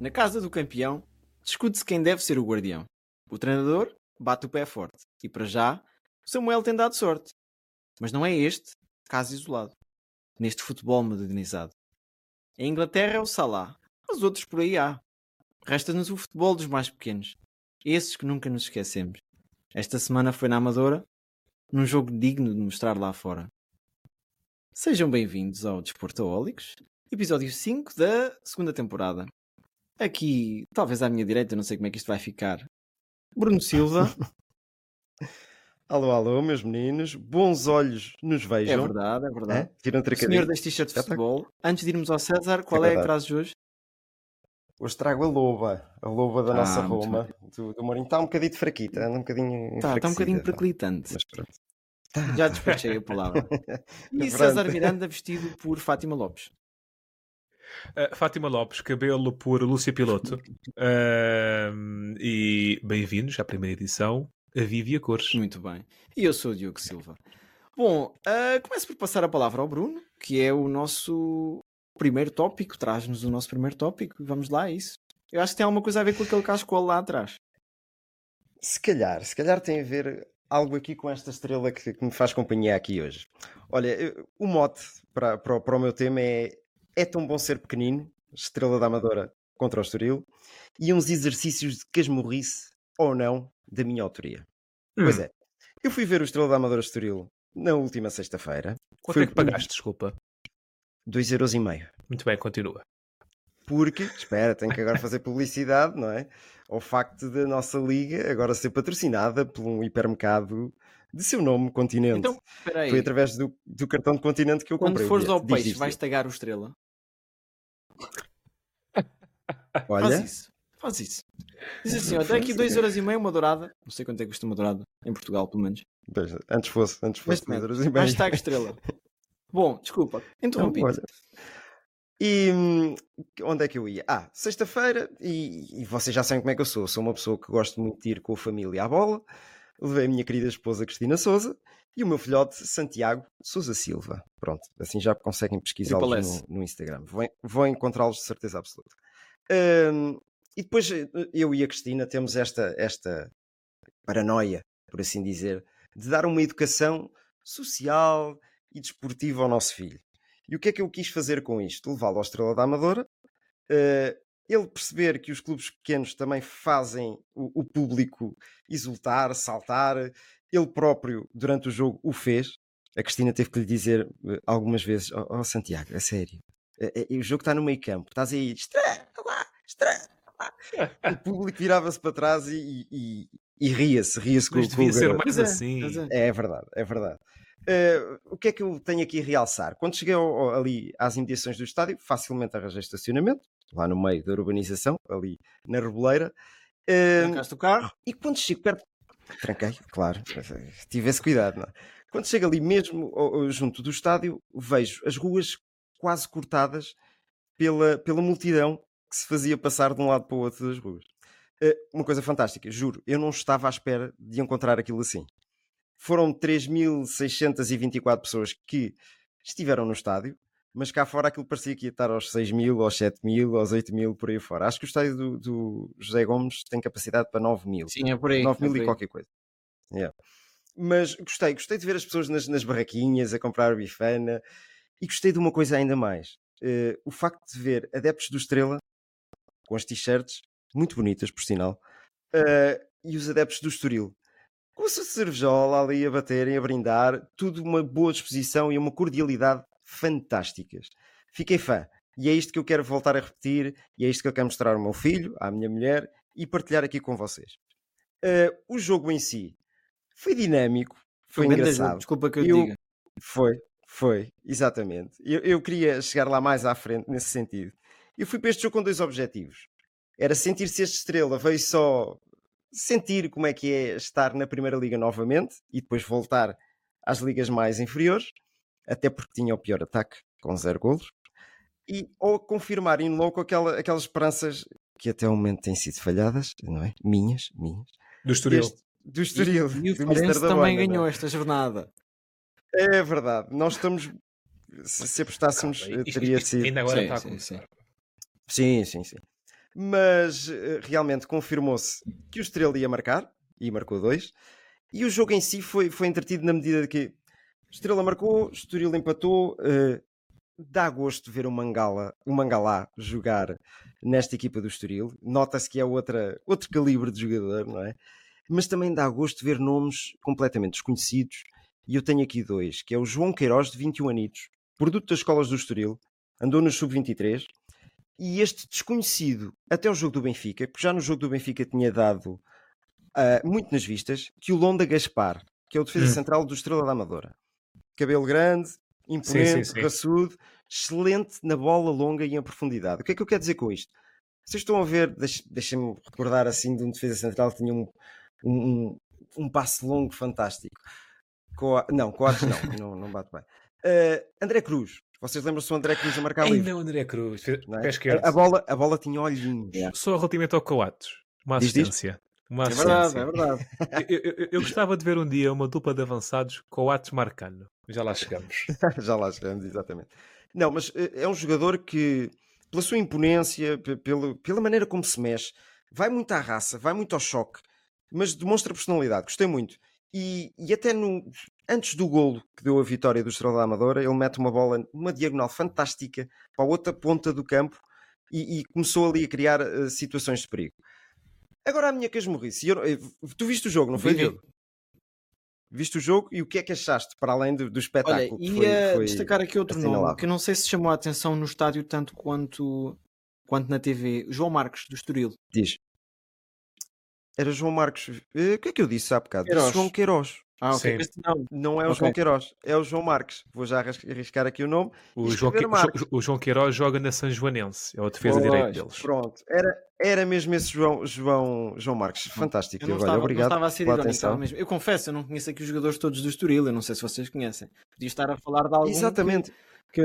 Na casa do campeão, discute-se quem deve ser o guardião. O treinador bate o pé forte. E para já, Samuel tem dado sorte. Mas não é este caso isolado. Neste futebol modernizado. Em Inglaterra é o Salah. Os outros por aí há. Resta-nos o futebol dos mais pequenos. Esses que nunca nos esquecemos. Esta semana foi na Amadora, num jogo digno de mostrar lá fora. Sejam bem-vindos ao Desportaólicos, episódio 5 da segunda temporada. Aqui, talvez à minha direita, não sei como é que isto vai ficar. Bruno Silva, Alô, alô, meus meninos. Bons olhos nos é vejam. verdade, é verdade. É? Tiram um Senhor das t-shirts de tá. futebol, antes de irmos ao César, qual é a verdade. frase de hoje? Hoje trago a loba. A loba da Ah, nossa Roma. Do, do Mourinho. Está um bocadinho fraquita. Anda um bocadinho Tá, está um bocadinho tá. perclitante. Mas pronto. Já despachei a palavra. E. César Miranda vestido por Fátima Lopes. Uh, Fátima Lopes, cabelo por Lúcia Piloto. Um, e bem-vindos à primeira edição, a Vivi a Cores. Muito bem. E eu sou o Diogo Silva. Bom, ah, começo por passar a palavra ao Bruno, que é o nosso primeiro tópico, traz-nos o nosso primeiro tópico. Vamos lá, é isso. Eu acho que tem alguma coisa a ver com aquele cascola lá atrás. Se calhar, se calhar tem a ver algo aqui com esta estrela que, que me faz companhia aqui hoje. Olha, eu- o mote para, para, para o meu tema é É tão bom ser pequenino, estrela da Amadora contra o Estoril, e uns exercícios de casmurrice ou não da minha autoria. Pois é, eu fui ver o Estrela da Amadora Estoril na última sexta-feira, Quanto Foi é que pagaste, desculpa? 2,5€. Muito bem, continua. Porque, espera, tenho que agora fazer publicidade, não é? Ao facto da nossa liga agora ser patrocinada por um hipermercado de seu nome, Continente. Então, espera aí. Foi através do, do cartão de Continente que eu Quando comprei. o fores ao peixe, vais tagar o estrela. Faz Olha, isso. Faz isso. Diz assim, tem aqui 2,5€ uma dourada. Não sei quanto é que custa uma dourada. Em Portugal, pelo menos. pois, antes fosse, antes fosse. Dois euros e meio. Hashtag estrela. Bom, desculpa. Interrompi. Olha. E hum, onde é que eu ia? Ah, sexta-feira, e, e vocês já sabem como é que eu sou. Sou uma pessoa que gosto muito de ir com a família à bola. Levei a minha querida esposa Cristina Souza e o meu filhote Santiago Souza Silva. Pronto, assim já conseguem pesquisá-los no, no Instagram. Vão, vão encontrá-los de certeza absoluta. Hum, e depois eh, eu e a Cristina temos esta, esta paranoia, por assim dizer, de dar uma educação social e desportiva ao nosso filho. E o que é que eu quis fazer com isto? Levá-lo à Estrela da Amadora, eh, ele perceber que os clubes pequenos também fazem o, o público exultar, saltar. Ele próprio, durante o jogo, o fez. A Cristina teve que lhe dizer eh, algumas vezes: Ó oh, Santiago, a sério, o jogo está no meio campo, estás aí, estrela estrela lá. O público virava-se para trás e, e, e ria-se, ria-se com, Mas com o devia ser garoto. mais é, assim. é. É verdade, é verdade. Eh, o que é que eu tenho aqui a realçar? Quando cheguei ao- ao- ali às imediações do estádio, facilmente arranjei estacionamento, lá no meio da urbanização, ali na Reboleira. Eh, Trancaste o carro. e quando chego perto. Tranquei, claro, tive esse cuidado. Não é? Quando chego ali mesmo ao- ao- junto do estádio, vejo as ruas quase cortadas pela, pela multidão que se fazia passar de um lado para o outro das ruas. Eh, Uma coisa fantástica, juro, eu não estava à espera de encontrar aquilo assim. Foram 3.624 pessoas que estiveram no estádio, mas cá fora aquilo parecia que ia estar aos 6 mil, aos 7 mil, aos 8 mil, por aí fora. Acho que o estádio do, do José Gomes tem capacidade para 9 mil. Sim, é por aí. 9 é mil e qualquer coisa. Yeah. Mas gostei, gostei de ver as pessoas nas, nas barraquinhas a comprar bifana e gostei de uma coisa ainda mais. Eh, o facto de ver adeptos do Estrela com as t-shirts, muito bonitas por sinal, eh, e os adeptos do Estoril com a sua cervejola ali a baterem, a brindar, tudo uma boa disposição e uma cordialidade fantásticas. Fiquei fã. E é isto que eu quero voltar a repetir, e é isto que eu quero mostrar ao meu filho, à minha mulher e partilhar aqui com vocês. Eh, o jogo em si foi dinâmico, foi jogo, engraçado. Desculpa que eu, Eu- diga. Foi, foi, exatamente. Eu, eu queria chegar lá mais à frente nesse sentido. Eu fui para este jogo com dois objetivos. Era sentir-se este estrela, veio só sentir como é que é estar na Primeira Liga novamente e depois voltar às ligas mais inferiores, até porque tinha o pior ataque, com zero golos, e ou confirmar em louco aquela, aquelas esperanças que até o momento têm sido falhadas, não é? Minhas, minhas. Do Estoril. Deste- do Estoril. E, e o Farense também Bona, não ganhou é? esta jornada. É verdade. Nós estamos. Se, se apostássemos, Ah, isto- teria isto sido. Ainda agora Sim, está a sim, começar. Sim, sim, sim. Mas eh, realmente confirmou-se que o Estrela ia marcar e marcou dois. E o jogo em si foi, foi entretido na medida de que Estrela marcou, Estoril empatou. eh, dá gosto ver o Mangala, o Mangalá jogar nesta equipa do Estoril. Nota-se que é outra, outro calibre de jogador, não é? Mas também dá gosto ver nomes completamente desconhecidos. E eu tenho aqui dois, que é o João Queiroz, de 21 anitos, produto das escolas do Estoril, andou no Sub-23, e este desconhecido até o jogo do Benfica, porque já no jogo do Benfica tinha dado ah, muito nas vistas, que o Londa Gaspar, que é o defesa Hum. central do Estrela da Amadora. Cabelo grande, imponente, sim, sim. raçudo, excelente na bola longa e em profundidade. O que é que eu quero dizer com isto? Vocês estão a ver, deixe- deixem-me recordar assim de um defesa central que tinha um, um, um passe longo fantástico. Coa- Não, Coates não, não, não bate bem. Ah, André Cruz, vocês lembram-se do André Cruz a marcar livre? Ainda o André Cruz. não é? A, a bola, a bola tinha olhinhos. Só relativamente ao Coates. Uma diz. assistência. Uma É assistência. verdade, é verdade. Eu, eu- eu- gostava de ver um dia uma dupla de avançados Coates marcando. Já lá chegamos. Já lá chegamos, exatamente. Não, mas eh, é um jogador que, pela sua imponência, pe- pelo, pela maneira como se mexe, vai muito à raça, vai muito ao choque, mas demonstra personalidade. Gostei muito. E, e até no, antes do golo que deu a vitória do Estrela da Amadora, ele mete uma bola, uma diagonal fantástica para a outra ponta do campo e, e começou ali a criar eh, situações de perigo. Agora a minha casmurrice. eu eh, Tu viste o jogo, não foi. Diogo? Viste o jogo e o que é que achaste, para além do, do Olha, espetáculo? foi- ia foi destacar aqui outro nome assinalável? que não sei se chamou a atenção no estádio tanto quanto, quanto na TV. João Marcos, do Estoril. Diz. Era João Marcos. Eh, O que é que eu disse há bocado? Queiroz. João Queiroz. Ah, ok. Não. Não é o Ok. João Queiroz, é o João Marques. Vou já arris- arriscar aqui o nome. O E João, Que- o João Queiroz joga na São Joanense. É o defesa direito deles. Pronto, era, era mesmo esse João, João, João Marques. Fantástico. Eu não estava, não obrigado estava a ser irónico, mesmo. Eu confesso, eu não conheço aqui os jogadores todos do Estoril. Eu não sei se vocês conhecem. Podia estar a falar de algum. Exatamente. que-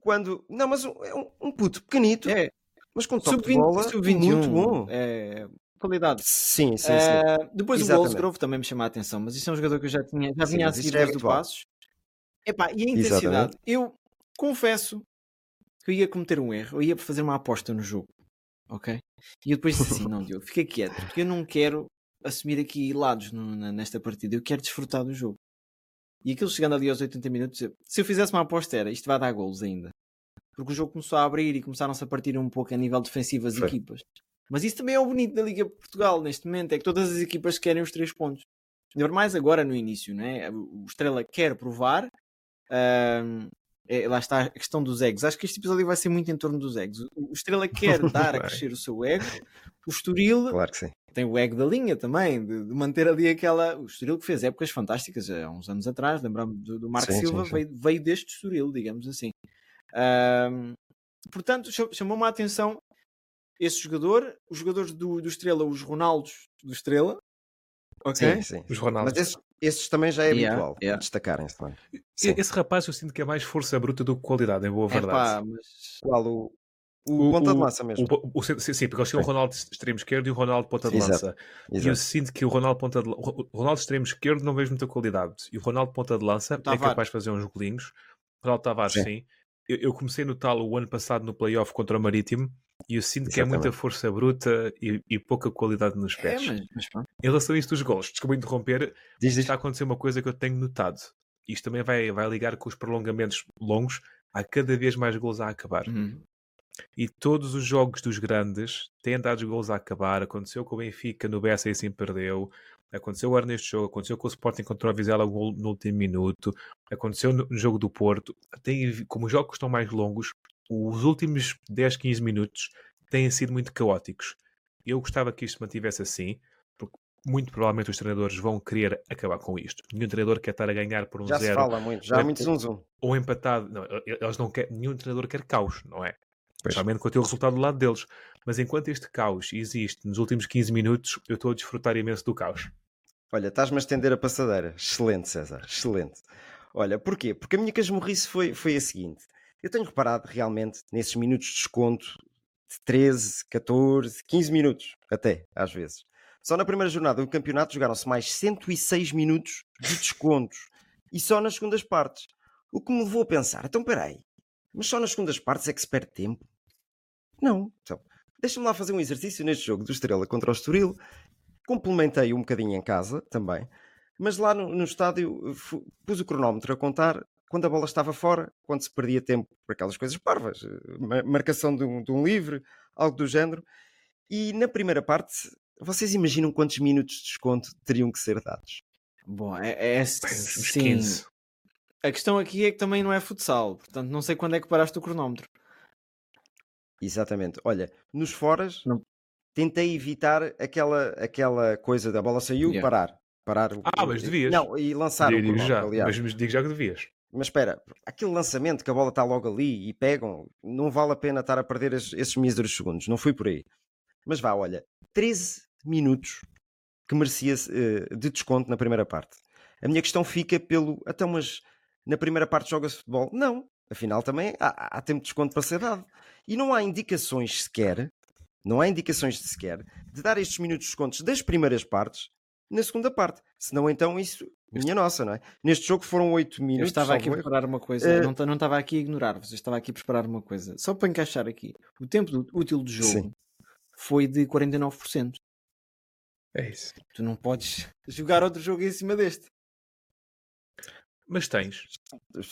Quando. Não, mas um, é um, um puto pequenito, que- É, mas com toque de sub-20, bola sub-21. muito bom. É, qualidade. Sim, sim, sim. Eh, depois o Exatamente. Goldsgrove também me chama a atenção, mas isso é um jogador que eu já tinha, já vinha a seguir é o habitual. Passos. Epá, e a intensidade, eu confesso que eu ia cometer um erro, eu ia fazer uma aposta no jogo, ok? E eu depois disse assim, não Diogo, fica quieto, porque eu não quero assumir aqui lados no- na- nesta partida, eu quero desfrutar do jogo. E aquilo chegando ali aos 80 minutos, se eu fizesse uma aposta era, isto vai dar golos ainda. Porque o jogo começou a abrir e começaram-se a partir um pouco a nível defensivo as Foi. equipas. Mas isso também é o bonito da Liga de Portugal neste momento, é que todas as equipas querem os três pontos. Ainda mais agora no início, né? o Estrela quer provar. ahm, é, lá está a questão dos egos. Acho que este episódio vai ser muito em torno dos egos. O Estrela quer dar a crescer o seu ego. O Estoril Claro que sim. tem o ego da linha também, de, de manter ali aquela. O Estoril que fez épocas fantásticas há uns anos atrás, lembramos do, do Marco Sim, Silva, sim, sim. Veio, veio deste Estoril, digamos assim. Ahm, portanto, cha- chamou-me a atenção esse jogador, os jogadores do, do Estrela, os Ronaldos do Estrela. Ok? Sim, sim. Os Ronaldos. Mas esses, esses também já é Yeah, habitual yeah. destacarem-se também. Sim. Esse rapaz eu sinto que é mais força bruta do que qualidade, em boa Epá, verdade. mas Qual o, o, ponta de lança mesmo? O, o, sim, sim, porque eles tinham o Ronaldo extremo esquerdo e o Ronaldo ponta de Exato, lança. E eu Exato. sinto que o Ronaldo ponta de, o Ronaldo extremo esquerdo não vejo muita qualidade. E o Ronaldo ponta de lança é capaz de fazer uns golinhos. O Ronaldo Tavares, sim. Sim. Eu, eu comecei a notá-lo o ano passado no playoff contra o Marítimo e eu sinto que é muita Exatamente. força bruta e, e pouca qualidade nos é, pés. mas, mas pronto. Em relação a isto dos gols, desculpa interromper, Diz, diz. está a acontecer uma coisa que eu tenho notado. Isto também vai, vai ligar com os prolongamentos longos. Há cada vez mais gols a acabar. Uhum. E todos os jogos dos grandes têm dado gols a acabar. Aconteceu com o Benfica no Bessa e assim perdeu. Aconteceu agora neste jogo. Aconteceu com o Sporting contra o Vizela gol no último minuto. Aconteceu no, no jogo do Porto. Tem, como os jogos estão mais longos, os últimos 10, 15 minutos têm sido muito caóticos. Eu gostava que isto se mantivesse assim, porque muito provavelmente os treinadores vão querer acabar com isto. Nenhum treinador quer estar a ganhar por um Já se zero fala muito, já há muito zum zum. ou empatado. Não, eles não querem, nenhum treinador quer caos, não é? Pois. Especialmente quando tem o resultado do lado deles. Mas enquanto este caos existe nos últimos 15 minutos, eu estou a desfrutar imenso do caos. Olha, estás-me a estender a passadeira. Excelente, César, excelente. Olha, porquê? Porque a minha casmurrice foi, foi a seguinte. Eu tenho reparado realmente nesses minutos de desconto de 13, 14, 15 minutos, até, às vezes. Só na primeira jornada do campeonato jogaram-se mais 106 minutos de descontos. E só nas segundas partes. O que me levou a pensar, então peraí, mas só nas segundas partes é que se perde tempo? Não. Então, deixa-me lá fazer um exercício neste jogo do Estrela contra o Estoril. Complementei um bocadinho em casa também. Mas lá no, no estádio fu- pus o cronómetro a contar quando a bola estava fora, quando se perdia tempo por aquelas coisas parvas, eh, ma- marcação de um, de um livre, algo do género. E na primeira parte, vocês imaginam quantos minutos de desconto teriam que ser dados? Bom, é, é sim. 15. A questão aqui é que também não é futsal, portanto não sei quando é que paraste o cronómetro. Exatamente. Olha, nos foras, Não. tentei evitar aquela, aquela coisa da bola saiu, Yeah. parar. Parar o- Ah, mas devias. Não, e lançar Digo, o cronómetro, já, aliás. mas digo já que devias. Mas espera, aquele lançamento que a bola está logo ali e pegam, não vale a pena estar a perder es- esses míseros segundos. Não fui por aí. Mas vá, olha, 13 minutos que merecia eh, de desconto na primeira parte. A minha questão fica pelo. Até mas na primeira parte joga-se futebol? Não. Afinal, também há, há tempo de desconto para ser dado. E não há indicações sequer, não há indicações de sequer, de dar estes minutos de descontos das primeiras partes na segunda parte. Senão, então, isso. Minha nossa, não é? Neste jogo foram 8 minutos. Eu estava aqui a preparar uma coisa, Eh, não, não estava aqui a ignorar-vos, eu estava aqui a preparar uma coisa. Só para encaixar aqui, o tempo do- útil do jogo Sim. foi de 49%. É isso. Tu não podes jogar outro jogo em cima deste. Mas tens.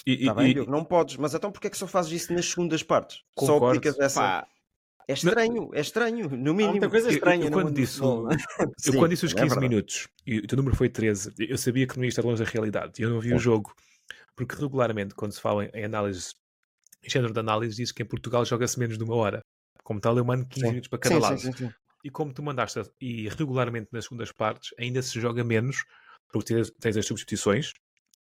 E- Está e- bem, e- Diogo, não podes, mas então porquê é que só fazes isso nas segundas partes? Só Concordo. aplicas essa. Pá, É estranho, é estranho, no há mínimo. muita coisa Eu- eu- estranha eu no quando disse é? Eu Sim, quando disse os é 15 verdade. minutos e o teu número foi 13, eu sabia que não ia estar longe da realidade. Eu não vi o jogo. Porque regularmente, quando se fala em- em análise, em género de análise, diz que em Portugal joga-se menos de uma hora. Como tal, eu mando 15 Sim. minutos para cada Sim, lado. sim, sim, sim. E como tu mandaste, e regularmente nas segundas partes, ainda se joga menos, porque tens, tens as substituições,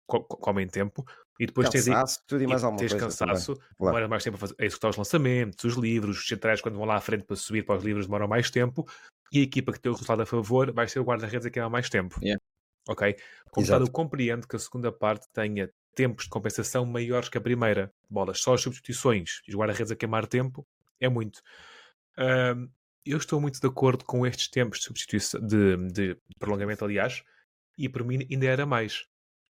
co- co- comem tempo, e depois tens, Cansaço, tudo e mais alguma tens coisa. cansaço, claro. demora mais tempo a, fazer, a executar os lançamentos, os livros, os centrais quando vão lá à frente para subir para os livros demoram mais tempo e a equipa que tem o resultado a favor vai ser o guarda-redes a queimar mais tempo. Yeah. Ok? Como Exato. eu compreendo que a segunda parte tenha tempos de compensação maiores que a primeira. Bolas, só as substituições e os guarda-redes a queimar tempo é muito. Ahm, eu estou muito de acordo com estes tempos de substituição, de, de prolongamento, aliás, e para mim ainda era mais.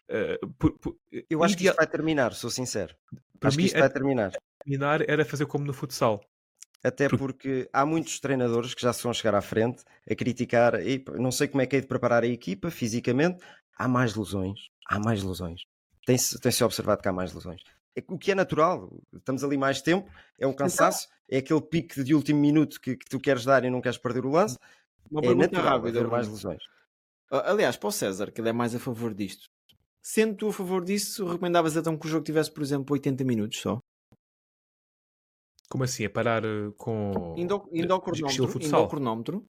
Ah, por- por- Eu acho que ideal- isto vai terminar, sou sincero. para acho que mim, isto a vai terminar. terminar era fazer como no futsal. Até Por- porque há muitos treinadores que já se vão chegar à frente a criticar. "Ei, pá, Não sei como é que é de preparar a equipa fisicamente. Há mais lesões. Há mais lesões. Tem-se tem-se observado que há mais lesões. É O que é natural. Estamos ali mais tempo. É um cansaço. É aquele pique de último minuto que, que tu queres dar e não queres perder o lance. Uma É natural rápida. haver mais lesões. Aliás, para o César, que ele é mais a favor disto. Sendo tu a favor disso, recomendavas então que o jogo tivesse, por exemplo, 80 minutos só? Como assim? A parar eh, com. Indo ao, indo ao cronómetro, indo futsal? ao cronómetro,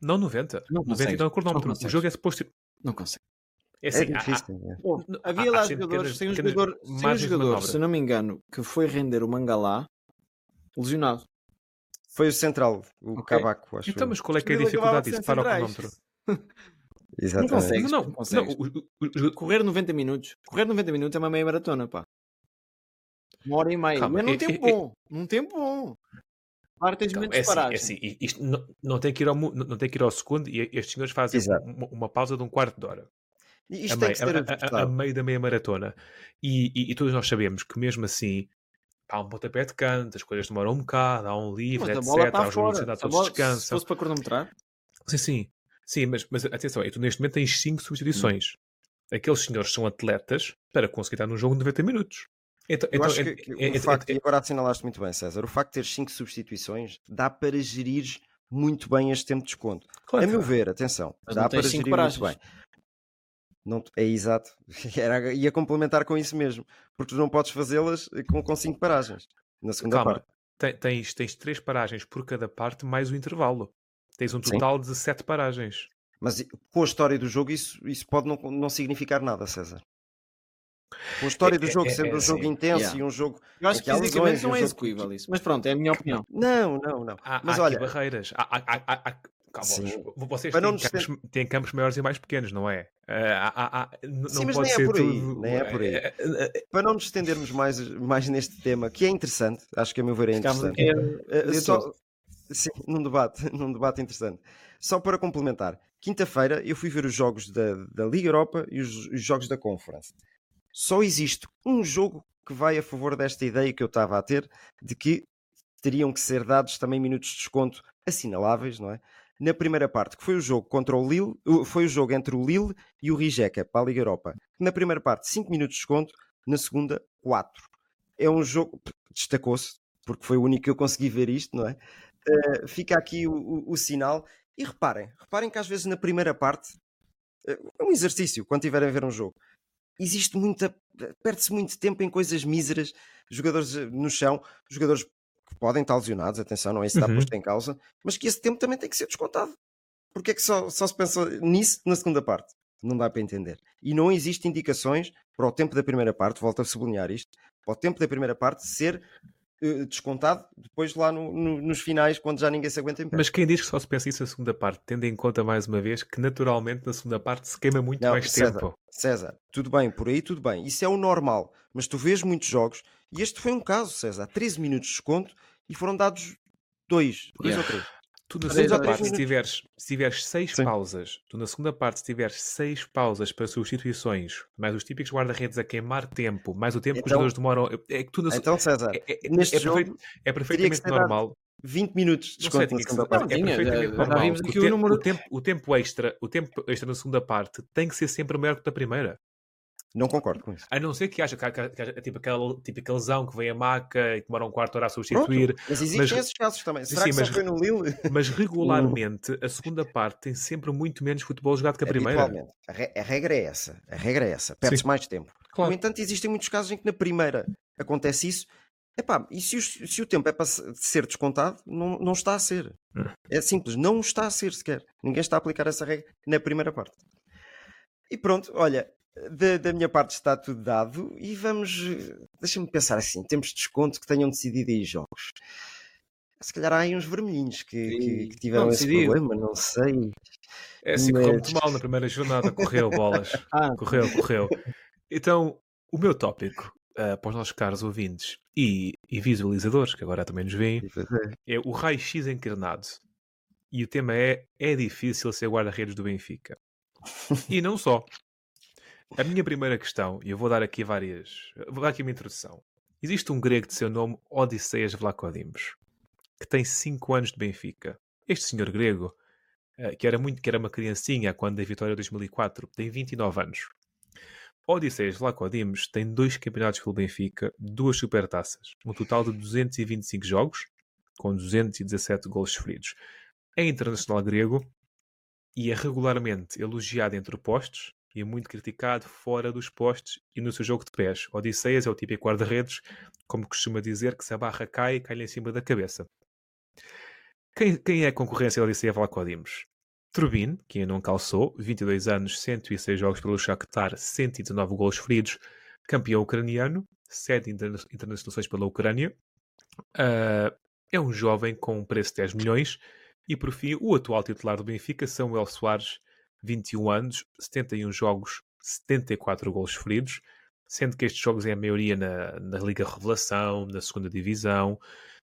Não 90. Não 90 consegues, então é o cronómetro. não O jogo é suposto. não consegue. É É assim, há- há- difícil. é. Pô, Não, havia há- lá há jogadores, tem um jogador, tem um jogador, se não me engano, que foi render o Mangalá lesionado. Foi o central, o Ok. Cavaco, acho. Então, mas qual é que é a dificuldade de disso? Para o cronómetro. Exatamente. Não consegue. Não, consegues. não, Correr 90 minutos. Correr 90 minutos é uma meia maratona, pá. Uma hora e meia. Calma, Mas num é- tempo é- bom. Num tempo bom. Claro, tens menos é assim, é assim, isto não, não tem que ir ao, não não tem que ir ao segundo e estes senhores fazem uma, uma pausa de um quarto de hora. E a, Isto tem meio, que ser a- a- a- a meio da meia maratona. E, e- e todos nós sabemos que mesmo assim há um pontapé de canto, as coisas demoram um bocado, há um livre, Mas a etc. bola Há está os Se a todos bola- Se descansam. fosse para cronometrar, Sim, sim. Sim, mas, mas atenção, e tu neste momento tens 5 substituições. Aqueles senhores são atletas para conseguir estar num jogo de 90 minutos. Então, Eu então, acho é- que, que é- o é- facto, é- e agora assinalaste muito bem, César, o facto de ter 5 substituições dá para gerir muito bem este tempo de desconto. claro a meu ver, atenção, Mas dá para gerir muito paragens. bem. Não, é exato. Era, ia complementar com isso mesmo, porque tu não podes fazê-las com, com cinco paragens na segunda Calma, parte. te- tens, tens três paragens por cada parte, mais o intervalo. Tens um Sim. total de sete paragens. Mas com a história do jogo, isso, isso pode não, não significar nada, César. Com a história do É- jogo é- sendo é um jogo intenso Yeah. e um jogo. Eu acho que fisicamente não um é jogo execuível isso. Mas pronto, é a minha opinião. Não, não, não. Há, Mas há olha, aqui barreiras. Há, há, há, há, há- calma, Sim. vocês não têm campos, têm campos maiores e mais pequenos, não é? Ah, há- há- há- n- Sim, não mas pode nem é ser por aí, tudo. nem é por aí. eh, eh, eh, para não nos estendermos mais, mais neste tema, que é interessante, acho que a meu ver é interessante. Eh, dizer só. Sim, num debate, num debate interessante. Só para complementar, quinta-feira eu fui ver os jogos da, da Liga Europa e os, os jogos da Conference. Só existe um jogo que vai a favor desta ideia que eu estava a ter de que teriam que ser dados também minutos de desconto assinaláveis, não é? Na primeira parte, que foi o jogo contra o Lille, foi o jogo entre o Lille e o Rijeka para a Liga Europa. Na primeira parte, 5 minutos de desconto, na segunda, 4. É um jogo, destacou-se, porque foi o único que eu consegui ver isto, não é? Uh, fica aqui o, o- o sinal. E reparem, reparem que às vezes na primeira parte é um exercício quando tiverem a ver um jogo. Existe muita. perde-se muito tempo em coisas míseras, jogadores eh, no chão, jogadores que podem estar lesionados, atenção, não é isso que está Uhum. posto em causa, mas que esse tempo também tem que ser descontado. Porque é que só, só se pensa nisso na segunda parte? Não dá para entender. E não existem indicações para o tempo da primeira parte, volto a sublinhar isto, para o tempo da primeira parte ser eh, descontado depois lá no- no- nos finais, quando já ninguém se aguenta em pé. Mas quem diz que só se pensa isso na segunda parte, tendo em conta mais uma vez que naturalmente na segunda parte se queima muito Não, mais César, tempo. César, tudo bem, por aí tudo bem. Isso é o normal. Mas tu vês muitos jogos, e este foi um caso, César. 13 minutos de desconto e foram dados dois, dois Yeah. ou três. Tu na segunda parte, se tiveres, se tiveres seis Sim. pausas, tu na segunda parte, se tiveres seis pausas para substituições, mais os típicos guarda-redes a queimar tempo, mais o tempo que os Então- jogadores demoram, é que tu na, Então, César, é, é- neste é jogo é perfeitamente normal. 20 minutos de desconto na segunda parte. é perfeitamente já- já normal. aqui o, o tempo, número- o, tempo, o tempo extra, o tempo extra na segunda parte tem que ser sempre maior que o da primeira. Não concordo com isso. A não ser que haja, que, que, tipo, aquela, tipo aquele lesão que vem a maca e demora um quarto de hora a Pronto, substituir. mas existem mas- esses casos também. Será sim, que mas- no Lille? Mas regularmente a segunda parte tem sempre muito menos futebol jogado que a primeira. A, re- a regra é essa. A regra é essa. Perdes mais tempo. Claro. No entanto, existem muitos casos em que na primeira acontece isso. Epá, e se, os- se o tempo é para se- ser descontado, não, não está a ser. Hum. É simples, não está a ser sequer. Ninguém está a aplicar essa regra na primeira parte. E pronto, olha, da, da minha parte está tudo dado e vamos. Deixa-me pensar assim: temos desconto que tenham decidido aí jogos. Se calhar há aí uns vermelhinhos que, que- que tiveram Não esse decidido. problema, não sei. É assim, correu Mas- muito mal na primeira jornada, correu bolas. Ah, Correu, correu. Então, o meu tópico ah, para os nossos caros ouvintes e, e visualizadores, que agora também nos veem, é o raio-x encarnado. E o tema é: é difícil ser guarda-redes do Benfica. E não só. A minha primeira questão, e eu vou dar aqui várias. Vou dar aqui uma introdução. Existe um grego de seu nome Odisseias Vlacodimos, que tem 5 anos de Benfica. Este senhor grego, eh, que era muito que era uma criancinha quando da vitória de 2004, tem 29 anos. Odisseias Vlacodimos tem dois campeonatos pelo Benfica, duas supertaças, um total de 225 jogos, com 217 gols sofridos. É internacional grego e é regularmente elogiado entre postos e é muito criticado fora dos postos e no seu jogo de pés. Odisseias é o típico guarda-redes, como costuma dizer, que se a barra cai cai-lhe em cima da cabeça. Quem, quem é a concorrência da Odisseia Vlacodimos? Turbin, que ainda não calçou, 22 anos, 106 jogos pelo Shakhtar, 119 gols feridos, campeão ucraniano, 7 interna internacionalizações pela Ucrânia. Ah, é um jovem com um preço de 10 milhões. E por fim, o atual titular do Benfica, Samuel Soares, 21 anos, 71 jogos, 74 gols feridos, sendo que estes jogos é a maioria na, na Liga Revelação, na segunda Divisão,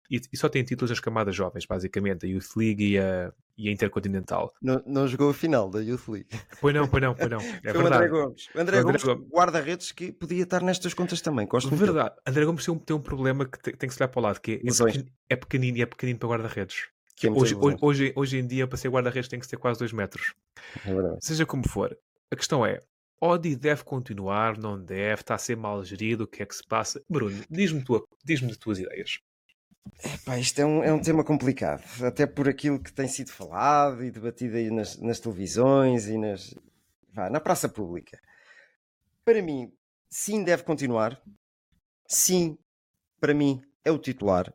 e, e só tem títulos das camadas jovens, basicamente, a Youth League e a, e a Intercontinental. Não, não jogou a final da Youth League. Pois não, pois não, pois não. É Foi o André. Gomes. O André o André Gomes, guarda-redes que podia estar nestas contas também. Gosto muito. Verdade. André Gomes tem um, tem um problema que tem, tem que se olhar para o lado, que é, é, é pequenino e é pequenino para guarda-redes. Que é Hoje, hoje, hoje, hoje em dia, para ser guarda-redes, tem que ser quase 2 metros. É verdade. Seja como for, a questão é: Odi deve continuar, não deve, está a ser mal gerido, o que é que se passa? Bruno, diz-me tua, diz-me as tuas ideias. Epá, isto é um, é um tema complicado, até por aquilo que tem sido falado e debatido aí nas, nas televisões e nas, vá, na praça pública. Para mim, sim, deve continuar. Sim, para mim, é o titular.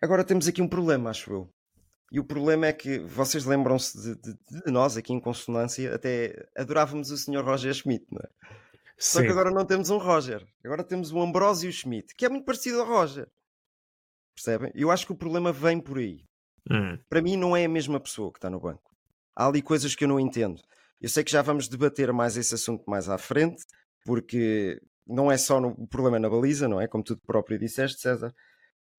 Agora temos aqui um problema, acho eu. E o problema é que vocês lembram-se de, de- de nós aqui em Consonância, até adorávamos o Sr. Roger Schmidt, não é? Só que agora não temos um Roger. Agora temos um Ambrósio Schmidt, que é muito parecido ao Roger. Percebem? Eu acho que o problema vem por aí. Hum. Para mim, não é a mesma pessoa que está no banco. Há ali coisas que eu não entendo. Eu sei que já vamos debater mais esse assunto mais à frente, porque não é só o problema na baliza, não é? Como tu próprio disseste, César.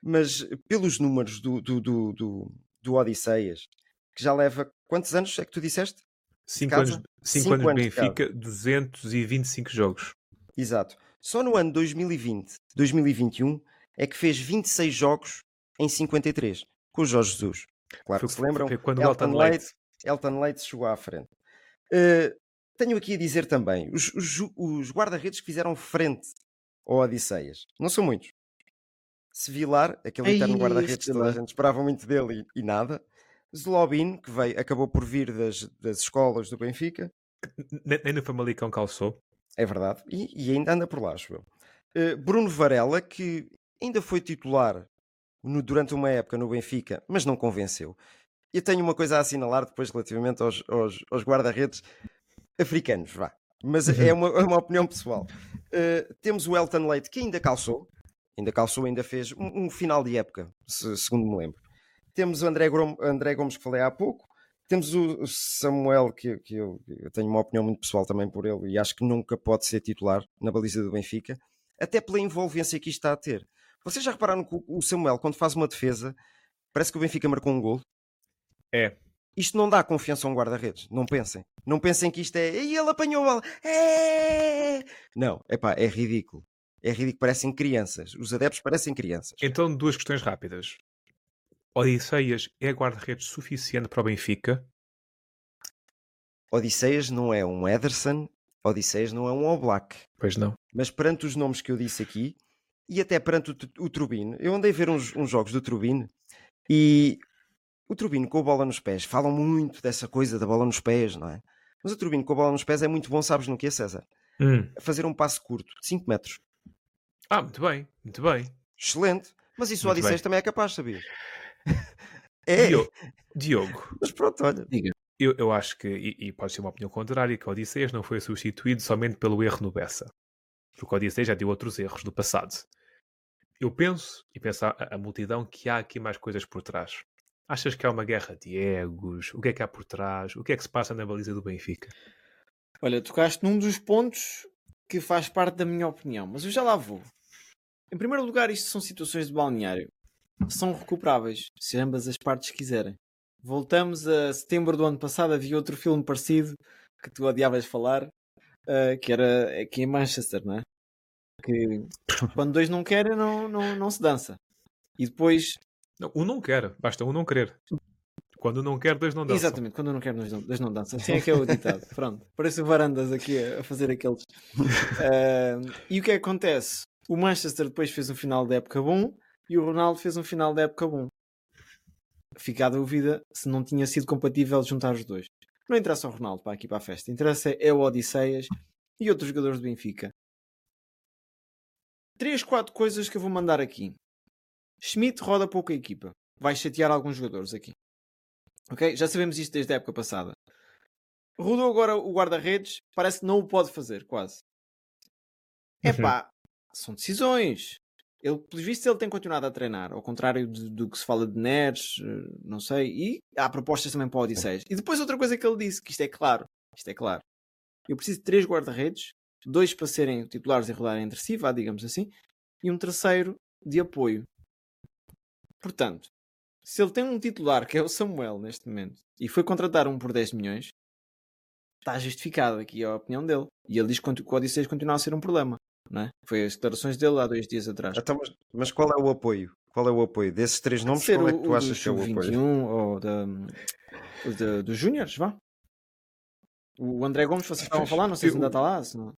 Mas pelos números do, do, do, do, do Odisseias, que já leva. Quantos anos é que tu disseste? 5 casa? anos, cinco Cinco anos de anos de. Benfica, 225 jogos. Exato. Só no ano 2020, 2021, é que fez 26 jogos em 53, com o Jorge Jesus. Claro Foi- que se lembram, foi quando Elton, Leite, Elton Leite chegou à frente. Uh, tenho aqui a dizer também, os, os os guarda-redes que fizeram frente ao Odisseias, não são muitos. Sevilar, aquele Ei, eterno guarda-redes que toda a gente esperava muito dele e, e nada. Zlobin, que veio, acabou por vir das, das escolas do Benfica, Nem, no Famalicão calçou. é verdade. E, e ainda anda por lá, acho eu. Eh, Bruno Varela, que ainda foi titular no- durante uma época no Benfica, mas não convenceu. Eu tenho uma coisa a assinalar depois relativamente aos, aos- aos guarda-redes africanos, vá. Mas é, uma, é uma opinião pessoal. Eh, temos o Elton Leite, que ainda calçou. Ainda calçou, ainda fez um, um final de época, se- segundo me lembro. Temos o André, Grom- André Gomes, que falei há pouco. Temos o o Samuel, que, que eu, eu tenho uma opinião muito pessoal também por ele e acho que nunca pode ser titular na baliza do Benfica, até pela envolvência que isto está a ter. Vocês já repararam que o- Samuel, quando faz uma defesa, parece que o Benfica marcou um gol? É. Isto não dá confiança a um guarda-redes. Não pensem. Não pensem que isto é. E ele apanhou a bola. É! Não, epá, é ridículo. É ridículo. Parecem crianças. Os adeptos parecem crianças. Então, duas questões rápidas. Odisseias é guarda-redes suficiente para o Benfica? Odisseias não é um Ederson. Odisseias não é um Oblak. Pois não. Mas perante os nomes que eu disse aqui, e até perante o, o Turbine, eu andei a ver uns, uns jogos do Turbine e o Turbine com a bola nos pés, falam muito dessa coisa da bola nos pés, não é? Mas o Turbine com a bola nos pés é muito bom, sabes no que é, César? Hum. A fazer um passo curto, de 5 metros. Ah, muito bem, muito bem. Excelente. Mas isso o bem. também é capaz, sabias? é, Diogo, Diogo, mas pronto, olha. eu, eu acho que, e, e pode ser uma opinião contrária, que o Odisseias não foi substituído somente pelo erro no Bessa. Porque o Odisseias já deu outros erros do passado. Eu penso, e penso a, a multidão, que há aqui mais coisas por trás. Achas que há uma guerra de egos? O que é que há por trás? O que é que se passa na baliza do Benfica? Olha, tocaste num dos pontos que faz parte da minha opinião, mas eu já lá vou. Em primeiro lugar, isto são situações de balneário. São recuperáveis, se ambas as partes quiserem. Voltamos a setembro do ano passado, havia outro filme parecido que tu odiavas falar, eh, que era aqui em Manchester, não é? Que quando dois não querem, não, não, não se dança. E depois, Não, um não quer, basta um não querer. Quando não quer, dois não dançam. exatamente, quando não quero, dois não, dançam. Assim é que é o ditado. Pronto, parece o Varandas aqui a, fazer aqueles. Ah, e o que é que acontece? O Manchester depois fez um final de época bom e o Ronaldo fez um final de época bom. Fica a dúvida se não tinha sido compatível juntar os dois. Não interessa o Ronaldo para aqui para a festa, interessa é o Odisseias e outros jogadores do Benfica. Três, quatro coisas que eu vou mandar aqui. Schmidt roda pouco a equipa. Vai chatear alguns jogadores aqui. Ok? Já sabemos isto desde a época passada. Rodou agora o guarda-redes, parece que não o pode fazer, quase. Epá, são decisões. Ele, pelos vistos, ele tem continuado a treinar, ao contrário de- do que se fala de Neres, eh, não sei, e há propostas também para o Odisseias. E depois outra coisa que ele disse, que isto é claro, isto é claro. Eu preciso de três guarda-redes, dois para serem titulares e rodarem entre si, vá, digamos assim, e um terceiro de apoio. Portanto, se ele tem um titular que é o Samuel neste momento e foi contratar um por 10 milhões, está justificado aqui a opinião dele. E ele diz que o Odisseias continua a ser um problema. Não é? Foi as declarações dele há dois dias atrás. Então, mas, mas qual é o apoio? Qual é o apoio? Desses três nomes, Ser qual é o, que tu o achas do que é o apoio? Sub-21 ou da, o da- dos Júniores, vá. O André Gomes, vocês estavam a falar, não sei se ainda está lá. Se não...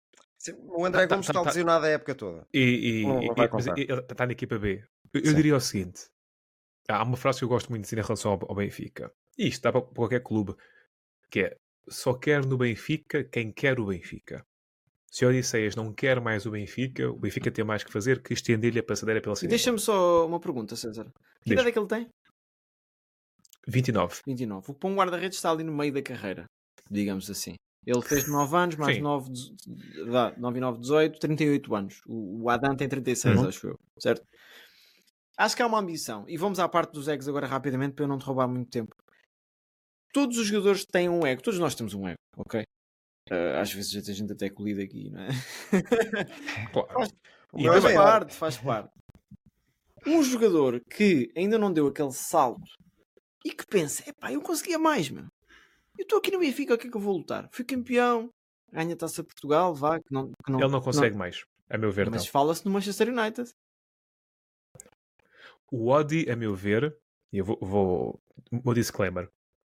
O André Tá- Gomes tá- está tá- lesionado a época toda. E, e, e- está na equipa B. Eu, diria o seguinte: há uma frase que eu gosto muito de dizer em relação ao, ao Benfica. E isto dá para, para qualquer clube: que é só quer no Benfica quem quer o Benfica. Se o Odisseias não quer mais o Benfica, o Benfica tem mais que fazer que estender-lhe a passadeira pela cidade. deixa-me só uma pergunta, César. Que idade é que ele tem? 29. 29. O Pão Guarda-Redes está ali no meio da carreira, digamos assim. Ele fez 9 anos, mais Sim. 9, 9 e 9, 18, 38 anos. O, o Adam tem 36, Uhum. acho eu, certo? Acho que há uma ambição. E vamos à parte dos egos agora rapidamente para eu não te roubar muito tempo. Todos os jogadores têm um ego, todos nós temos um ego, ok? Ah, às vezes a gente até colide aqui, não é? Claro. Faz, e é faz parte, faz parte. Um jogador que ainda não deu aquele salto e que pensa, epá, eu conseguia mais, meu. Eu estou aqui no Benfica, o que é que eu vou lutar? Fui campeão, ganha a Taça de Portugal, vá, que não, que não, Ele não consegue mais, a meu ver. Mas não. fala-se no Manchester United. O Odi, a meu ver, e eu vou, vou meu disclaimer: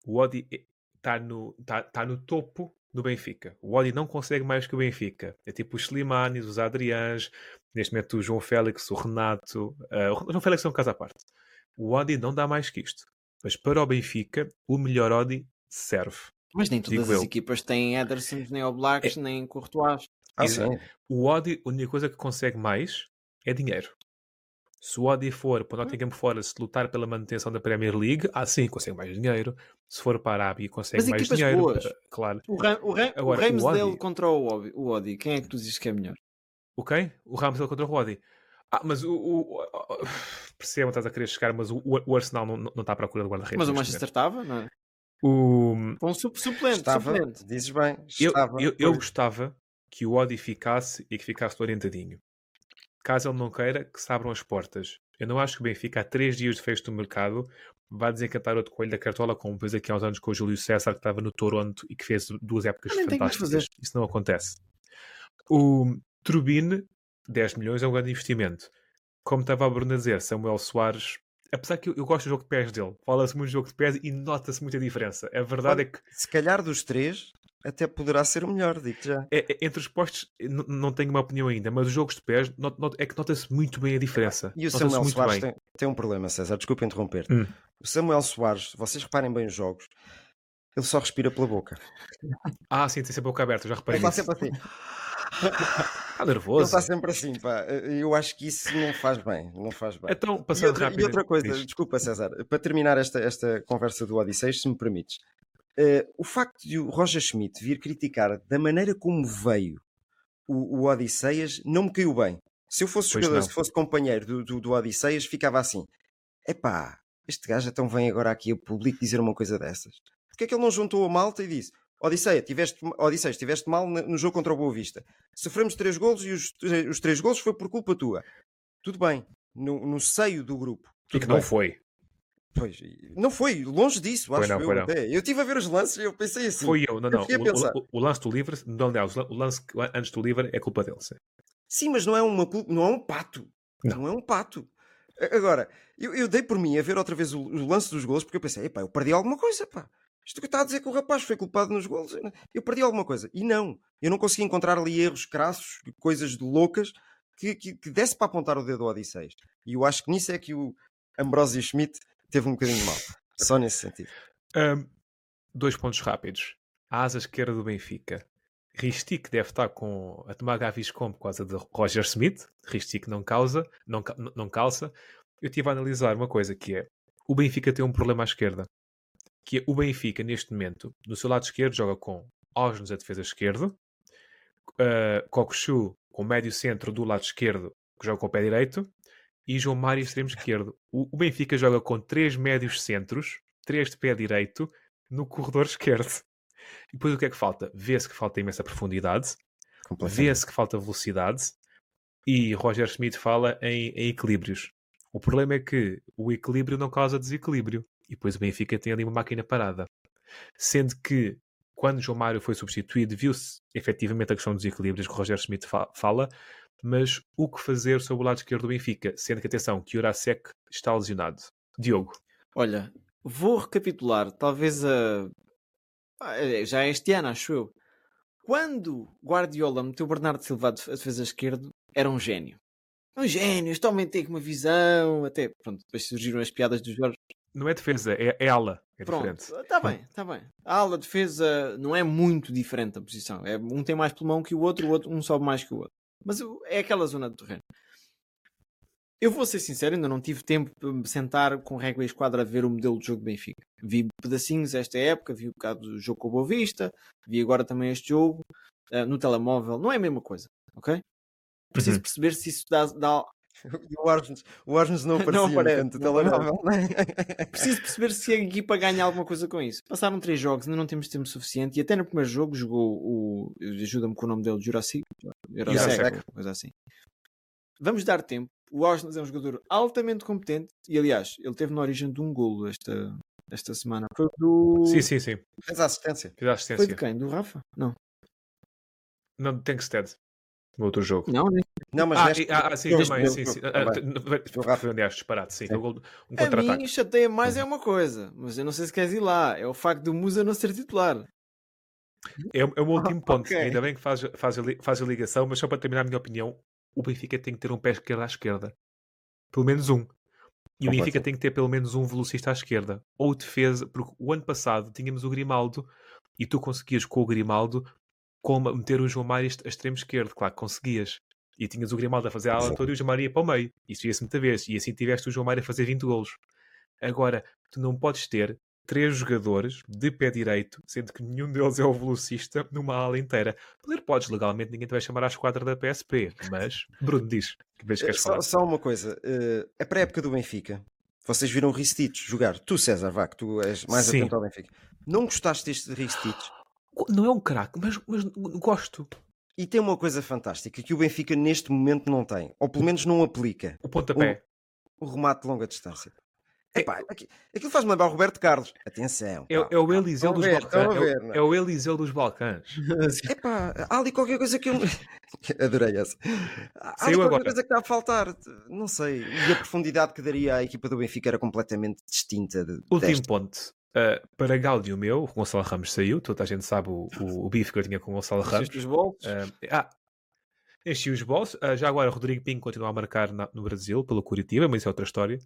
o Odi está no, tá, tá no topo do Benfica. O Odi não consegue mais que o Benfica. É tipo os Slimanes, os Adriãs, neste momento o João Félix, o Renato. ah, o João Félix é um caso à parte. O Odi não dá mais que isto. Mas para o Benfica, o melhor Odi serve. Mas nem todas Digo as eu. equipas têm Edersons, nem Oblaks, nem Courtois. Ah, Exato. sim. O Odi, a única coisa que consegue mais é dinheiro. Se o Odi for para o Nottingham Forest lutar pela manutenção da Premier League, ah sim, consegue mais dinheiro. Se for para a Arábia, consegue Mas mais dinheiro. boas. ah, Claro. O, Ram, o, Ram, Agora, o o Ramsdale Odi- contra o, Odi, o Odi, quem é que tu dizes que é melhor? O quem? O Ramsdale contra o Odi. Ah, mas o... o, o percebo estás a querer chegar, mas o, o Arsenal não, não está à procura do guarda-redes. Mas o Manchester estava, não é? O, um sup- suplente, Estava, suplente. dizes bem, eu, estava. eu, eu Pois. gostava que o Odi ficasse e que ficasse orientadinho. Caso ele não queira, que se abram as portas. Eu não acho que o Benfica, há três dias de fecho do mercado, vá desencantar outro coelho da cartola, como fez aqui há uns anos com o Júlio César, que estava no Toronto e que fez duas épocas Ah, fantásticas. Isso não acontece. O Turbine, 10 milhões é um grande investimento. Como estava a Bruno a dizer, Samuel Soares, apesar que eu, eu gosto do jogo de pés dele, fala-se muito do jogo de pés e nota-se muita diferença. A verdade é que Se calhar dos três, até poderá ser o melhor, digo já. é- é- entre os postos, não tenho uma opinião ainda, mas os jogos de pés not- not- é que nota-se muito bem a diferença. E o Samuel Soares tem, tem um problema, César, desculpa interromper. Hum. O Samuel Soares, vocês reparem bem os jogos, ele só respira pela boca. Ah, sim, tem sempre a boca aberta, já Ele reparei está nisso. sempre assim. Está Ele nervoso. está sempre assim, pá. Eu acho que isso não faz bem. Não faz bem. Então, E passando outra, rápido. e outra coisa, diz. desculpa César, para terminar esta, esta conversa do Odisseus, se me permites, eh, o facto de o Roger Schmidt vir criticar da maneira como veio o, o Odisseias não me caiu bem. Se eu fosse Pois jogador, não. se fosse companheiro do, do, do Odisseias, ficava assim: epá, este gajo então vem agora aqui a público dizer uma coisa dessas. Porque é que ele não juntou a malta e disse: Odisseia, tiveste, estiveste mal no jogo contra o Boa Vista. Sofremos três golos e os, os três golos foi por culpa tua. Tudo bem, no, no seio do grupo. E que não bem. foi. Pois, não foi, longe disso, Foi acho não, eu. foi não. até. Eu estive a ver os lances e eu pensei assim. Foi eu, não, Eu não. a O, o- o lance do livre, não, aliás, o lance antes do livre é culpa dele. sim. Sim, mas não é, uma, não é um pato. Não. Não, é um pato. Agora, eu, eu dei por mim a ver outra vez o, o lance dos gols porque eu pensei, epá, eu perdi alguma coisa, pá. Isto que está a dizer que o rapaz foi culpado nos gols, eu- eu perdi alguma coisa. E não, eu não consegui encontrar ali erros crassos, coisas loucas que, que, que desse para apontar o dedo ao Odisseis. E eu acho que nisso é que o Ambrosio Schmidt teve um bocadinho mal. Só nesse sentido. Ahm, dois pontos rápidos. A asa esquerda do Benfica. Ristic deve estar com a tomar Gaviscom por causa de Roger Smith. Ristic não causa, não, não calça. Eu estive a analisar uma coisa que é o Benfica tem um problema à esquerda. Que é o Benfica, neste momento, no seu lado esquerdo, joga com Osnos a defesa esquerdo, uh, Kokushu com médio centro do lado esquerdo, que joga com o pé direito, e João Mário extremo esquerdo. O, o Benfica joga com três médios centros, três de pé direito, no corredor esquerdo. E depois o que é que falta? Vê-se que falta imensa profundidade, vê-se que falta velocidade, e Roger Schmidt fala em, em equilíbrios. O problema é que o equilíbrio não causa desequilíbrio. E depois o Benfica tem ali uma máquina parada. Sendo que, quando João Mário foi substituído, viu-se efetivamente a questão dos equilíbrios que o Roger Schmidt fa- fala, mas o que fazer sobre o lado esquerdo do Benfica? Sendo que, atenção, que Jurasek está lesionado. Diogo. Olha, vou recapitular, talvez a. Ah, é, Já é este ano, acho eu. Quando Guardiola meteu o Bernardo Silva a a defesa esquerdo, era um gênio. Um gênio, este homem tem uma visão. Até, pronto, depois surgiram as piadas do Jorge. Não é defesa, é, é ala. É Pronto, diferente. está bem, está bem. A ala defesa não é muito diferente da posição. É, um tem mais pulmão que o outro, o outro um sobe mais que o outro. Mas o- é aquela zona do terreno. Eu vou ser sincero, ainda não tive tempo para me sentar com régua e esquadra a ver o modelo de jogo do Benfica. Vi pedacinhos esta época, vi um bocado do jogo com o Boa Vista, vi agora também este jogo uh, no telemóvel. Não é a mesma coisa, ok? Preciso Uhum. perceber se isso dá, dá- o Arnes, o Arnes não aparecia Não no aparece, do não telemóvel. Preciso perceber se a equipa ganha alguma coisa com isso. Passaram três jogos, ainda não temos tempo suficiente. E até no primeiro jogo jogou o. Ajuda-me com o nome dele, Jurassic. Jurassic, coisa assim. Vamos dar tempo. O Austin é um jogador altamente competente. E aliás, ele teve na origem de um golo esta, esta semana. Foi do. Sim, sim, sim. Fez a assistência. Fiz a Foi assistência. de quem? Do Rafa? Não. Não, Tankstead. No outro jogo. Não. Não, mas ah, neste... ah, ah, sim, também. Sim, sim. Ah, aliás, disparado, sim. Sim. Um, um A contra-ataque. mim chateia mais é uma coisa, mas eu não sei se queres ir lá. É o facto do Musa não ser titular. É, é o último ponto. ok. Ainda bem que faz, faz, a, faz a ligação, mas só para terminar a minha opinião, o Benfica tem que ter um pé esquerdo à esquerda. Pelo menos um. E o Benfica tem que ter pelo menos um velocista à esquerda. Ou defesa, porque o ano passado tínhamos o Grimaldo e tu conseguias com o Grimaldo com, meter o João Mário a extremo esquerdo. Claro que conseguias. E tinhas o Grimaldo a fazer a ala toda e o João Mário ia para o meio. Isso ia-se muita vez. E assim tiveste o João Mário a fazer 20 golos. Agora, tu não podes ter três jogadores de pé direito, sendo que nenhum deles é o velocista, numa ala inteira. Poder podes, legalmente, ninguém te vai chamar à esquadra da PSP. Mas, Bruno, diz. Que vez queres Só, falar? só uma coisa. eh, a pré-época do Benfica, vocês viram o Ristich jogar. Tu, César, vá, que tu és mais Sim. atento ao Benfica. Não gostaste deste Ristich? Não é um craque, mas, mas gosto. E tem uma coisa fantástica que o Benfica neste momento não tem. Ou pelo menos não aplica. O pontapé. O remate de longa distância. É- Epá, aqui- aquilo faz-me lembrar o Roberto Carlos. Atenção. É, calma, é o calma. Eliseu dos ver, Balcãs. É, o- é o Eliseu dos Balcãs. Epá, há ali qualquer coisa que eu. Adorei essa. Há ali Saiu qualquer agora. coisa que está a faltar. Não sei. E a profundidade que daria à equipa do Benfica era completamente distinta de, Último desta. ponto. Uh, para Gáudio meu, o Gonçalo Ramos saiu. Toda a gente sabe o, o, o bife que eu tinha com o Gonçalo Ramos. Encheste os bolsos. Uh, ah, enchi os bolsos. Uh, já agora, Rodrigo Pinho continua a marcar na- no Brasil, pelo Curitiba, mas isso é outra história.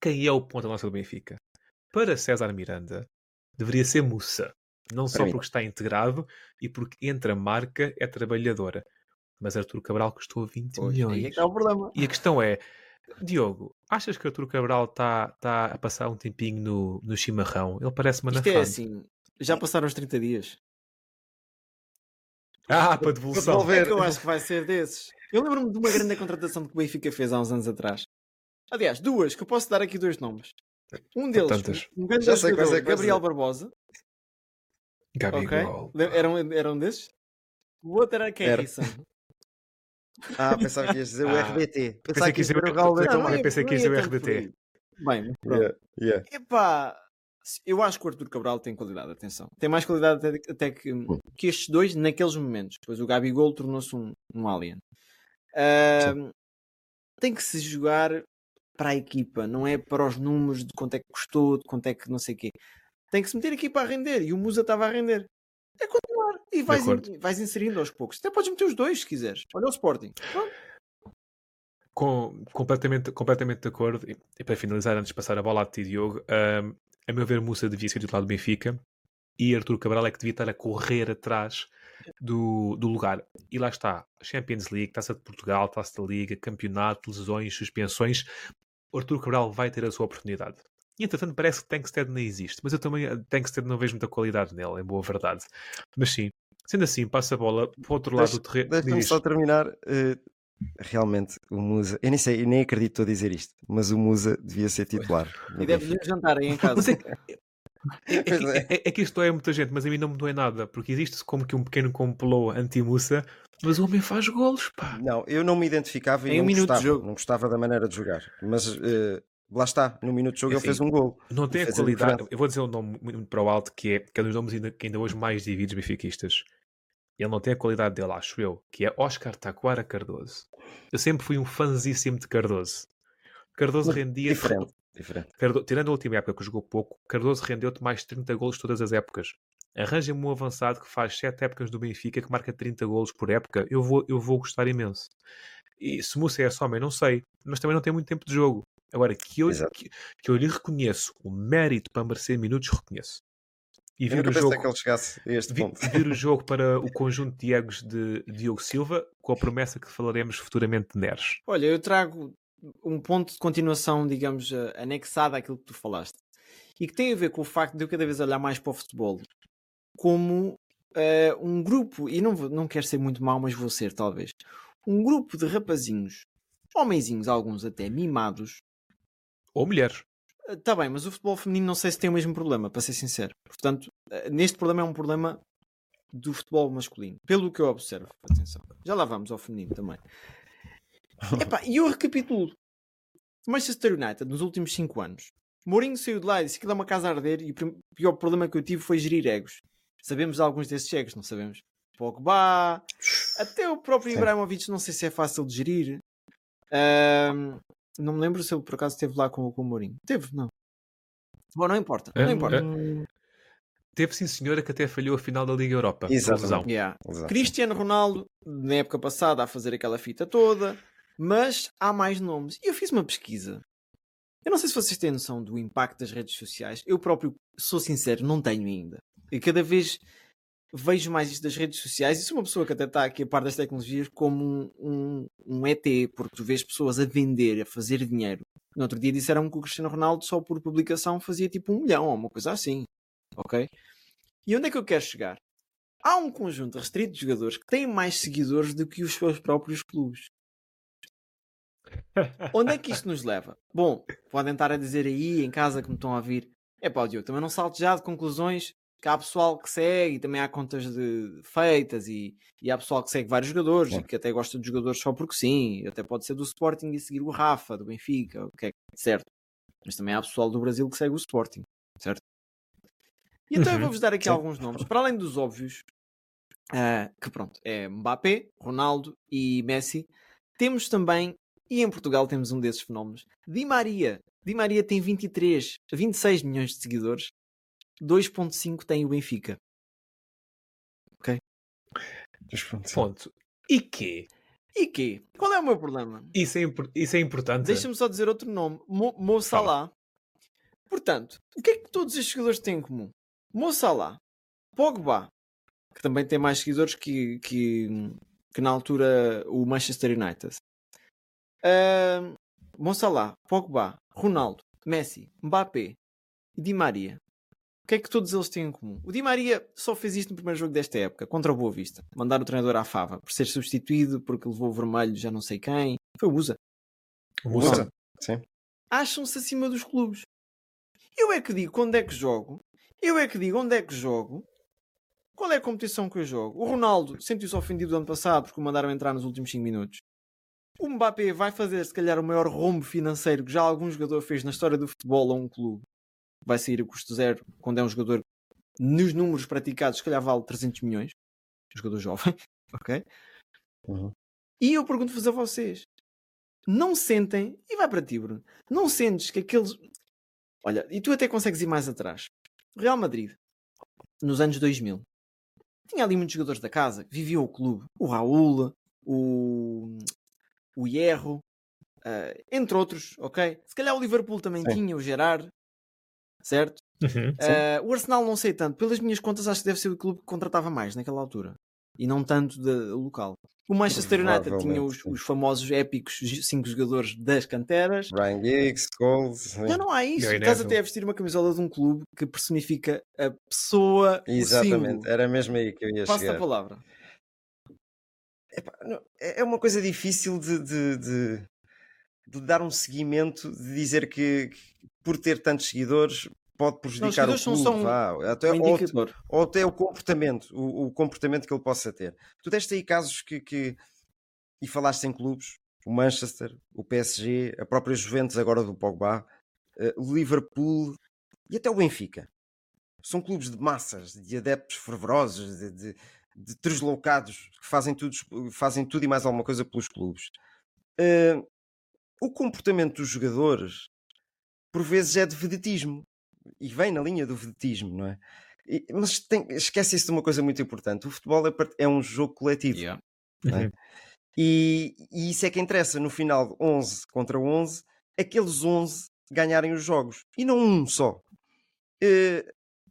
Quem é o ponto nossa do Benfica? Para César Miranda, deveria ser Mussa. Não só porque está integrado e porque entre a marca é trabalhadora. Mas Artur Cabral custou 20 Pois, milhões. é que está o problema. E a questão é, Diogo, achas que Artur Cabral está tá a passar um tempinho no, no chimarrão? Ele parece uma Isto é assim, já passaram os 30 dias. Ah, para devolução. devolver. É que eu acho que vai ser desses. Eu lembro-me de uma grande contratação que o Benfica fez há uns anos atrás. Aliás, duas, que eu posso dar aqui dois nomes. Um deles, Tantas. um grande Já sei jogador, é Gabriel. Barbosa. Ok? Gabigol. Le- Eram, eram desses? O outro era quem? Ah, pensava que ias dizer o Ah, RBT. Pensei Pensava que ias dizer o Raul também é- pensei que ias é dizer o RBT. Bem, pronto. Yeah, yeah. Epá, eu acho que o Arthur Cabral tem qualidade, atenção. Tem mais qualidade até, até que, que estes dois naqueles momentos. Pois o Gabigol tornou-se um, um alien. Ahm, tem que se jogar para a equipa, não é para os números de quanto é que custou, de quanto é que não sei o quê. Tem que se meter a equipa a render e o Musa estava a render. É continuar e vais, in- vais inserindo aos poucos. Até podes meter os dois se quiseres. Olha o Sporting. Pronto. Com, completamente, completamente de acordo. E, e para finalizar, antes de passar a bola a ti, Diogo, ahm, a meu ver, Musa devia ser titular do Benfica e Artur Cabral é que devia estar a correr atrás do, do lugar. E lá está: Champions League, Taça de Portugal, Taça da Liga, Campeonato, lesões, suspensões. O Artur Cabral vai ter a sua oportunidade. E entretanto, parece que Tankstead nem existe, mas eu também eh, Tankstead não vejo muita qualidade nele, em boa verdade. Mas sim, sendo assim, passa a bola para o outro lado do terreno. Deixa-me só terminar. eh, realmente, o Musa. Eu nem sei, eu nem acredito estou a dizer isto, mas o Musa devia ser titular. E deve jantar aí em casa. É, que- é, é é. é- é que isto é muita gente, mas a mim não me doe nada, porque existe como que um pequeno complô anti-Mussa, mas o homem faz golos, pá. Não, eu não me identificava e Em não um minuto de gostava, jogo. não gostava da maneira de jogar. Mas eh, lá está, no minuto de jogo É ele fez assim, um gol. Não tem a qualidade. Eu vou dizer um nome muito para o alto que é, que é um dos nomes ainda, que ainda hoje mais divide os benfiquistas. Ele não tem a qualidade dele, acho eu, que é Oscar Taquara Cardoso. Eu sempre fui um fãzíssimo de Cardoso. Cardoso Mas rendia. Diferente, diferente. Cardo- Tirando a última época que jogou pouco, Cardoso rendeu-te mais 30 golos todas as épocas. Arranja-me um avançado que faz 7 épocas do Benfica, que marca 30 golos por época. Eu vou, eu vou gostar imenso. E se Mussa é esse homem, não sei. Mas também não tem muito tempo de jogo. Agora, que eu, que, que eu lhe reconheço o mérito para merecer minutos, reconheço. E vir o, jogo, que ele chegasse a este vi- ponto. vir o jogo para o conjunto de egos de Diogo Silva, com a promessa que falaremos futuramente de Neres. Olha, eu trago um ponto de continuação, digamos, eh, anexado àquilo que tu falaste. E que tem a ver com o facto de eu cada vez olhar mais para o futebol como eh, um grupo, e não, vou- não quero ser muito mau, mas vou ser talvez, um grupo de rapazinhos, homenzinhos, alguns até mimados. Ou mulheres. Está bem, mas o futebol feminino não sei se tem o mesmo problema, para ser sincero. Portanto, eh, neste problema é um problema do futebol masculino, pelo que eu observo. Atenção. Já lá vamos ao feminino também. E eu recapitulo. Manchester United, nos últimos 5 anos, Mourinho saiu de lá e disse que dá uma casa a arder e o pior problema que eu tive foi gerir egos. Sabemos alguns desses egos, não sabemos? Pogba, até o próprio Sim. Ibrahimovic, não sei se é fácil de gerir. Ahm, não me lembro se ele por acaso esteve lá com, com o Mourinho. Teve, não. Bom, não importa, não Ah, importa. ah, Teve sim senhora que até falhou a final da Liga Europa. lesão. Yeah. Exato. Cristiano Ronaldo, na época passada, a fazer aquela fita toda, mas há mais nomes. E eu fiz uma pesquisa. Eu não sei se vocês têm noção do impacto das redes sociais. Eu próprio, sou sincero, não tenho ainda. E cada vez vejo mais isto das redes sociais e sou uma pessoa que até está aqui a par das tecnologias como um, um, um ET, porque tu vês pessoas a vender, a fazer dinheiro. No outro dia disseram que o Cristiano Ronaldo só por publicação fazia tipo um milhão ou uma coisa assim. Ok? E onde é que eu quero chegar? há um conjunto restrito de jogadores que têm mais seguidores do que os seus próprios clubes. Onde é que isto nos leva? Bom, podem estar a dizer aí em casa que me estão a ouvir. É pá, Diogo, também não salte já de conclusões que há pessoal que segue e também há contas de feitas e, e há pessoal que segue vários jogadores e que até gosta de jogadores só porque sim. Até pode ser do Sporting e seguir o Rafa, do Benfica, o que é certo. Mas também há pessoal do Brasil que segue o Sporting, certo? E então eu Uhum. vou-vos dar aqui Sim. alguns nomes, para além dos óbvios, ah, que pronto, é Mbappé, Ronaldo e Messi. Temos também, e em Portugal temos um desses fenómenos, Di Maria. Di Maria tem 23, 26 milhões de seguidores, 2.5 tem o Benfica. Pronto, sim. Ponto. E quê? E quê? Qual é o meu problema? Isso é, isso é importante. Deixa-me só dizer outro nome, Mo, Mo Salah. Portanto, o que é que todos estes jogadores têm em comum? Mo Salah, Pogba, que também tem mais seguidores que, que, que na altura o Manchester United. Ahm, Mo Salah, Pogba, Ronaldo, Messi, Mbappé e Di Maria. O que é que todos eles têm em comum? O Di Maria só fez isto no primeiro jogo desta época, contra o Boa Vista. Mandar o treinador à fava por ser substituído porque levou o vermelho já não sei quem. Foi o Usa Usa. Sim. acham-se acima dos clubes. Eu é que digo quando é que jogo, eu é que digo onde é que jogo, qual é a competição que eu jogo. O Ronaldo sentiu-se ofendido ano passado porque o mandaram entrar nos últimos 5 minutos. O Mbappé vai fazer, se calhar, o maior rombo financeiro que já algum jogador fez na história do futebol a um clube. Vai sair a custo zero quando é um jogador, nos números praticados, se calhar vale 300 milhões. Um jogador jovem, ok? Uhum. E eu pergunto-vos a vocês: não sentem, e vai para ti, Bruno, não sentes que aqueles. Olha, e tu até consegues ir mais atrás. Real Madrid, nos anos 2000, tinha ali muitos jogadores da casa viviam o clube. O Raul, o, o Hierro, ah, entre outros, ok? Se calhar o Liverpool também Sim. tinha, o Gerard, certo? Uhum. Ah, o Arsenal não sei tanto. Pelas minhas contas, acho que deve ser o clube que contratava mais naquela altura. E não tanto da local. O Manchester United tinha os, os famosos épicos cinco jogadores das canteras. Ryan Giggs, Scholes. sim. Já não há isso. Estás até a vestir uma camisola de um clube que personifica a pessoa. o Exatamente, era mesmo aí que eu ia Passa a chegar. palavra. Epá, não, é é uma coisa difícil de, de, de- de dar um seguimento, de dizer que por ter tantos seguidores pode prejudicar o seguidores são clube, só um- vá, até, ou, ou até o comportamento, o, o comportamento que ele possa ter. Tu deste aí casos que, que- e falaste em clubes, o Manchester, o PSG, a própria Juventus agora do Pogba, eh, o Liverpool e até o Benfica. São clubes de massas, de adeptos fervorosos, de, de, de tresloucados que fazem tudo, fazem tudo e mais alguma coisa pelos clubes. Eh, o comportamento dos jogadores por vezes é de vedetismo e vem na linha do vedetismo, não é? E- mas tem- esquece-se de uma coisa muito importante: o futebol é, é um jogo coletivo. não é? Uhum. E, e isso é que interessa no final 11 contra 11, aqueles 11 ganharem os jogos e não um só. Eh,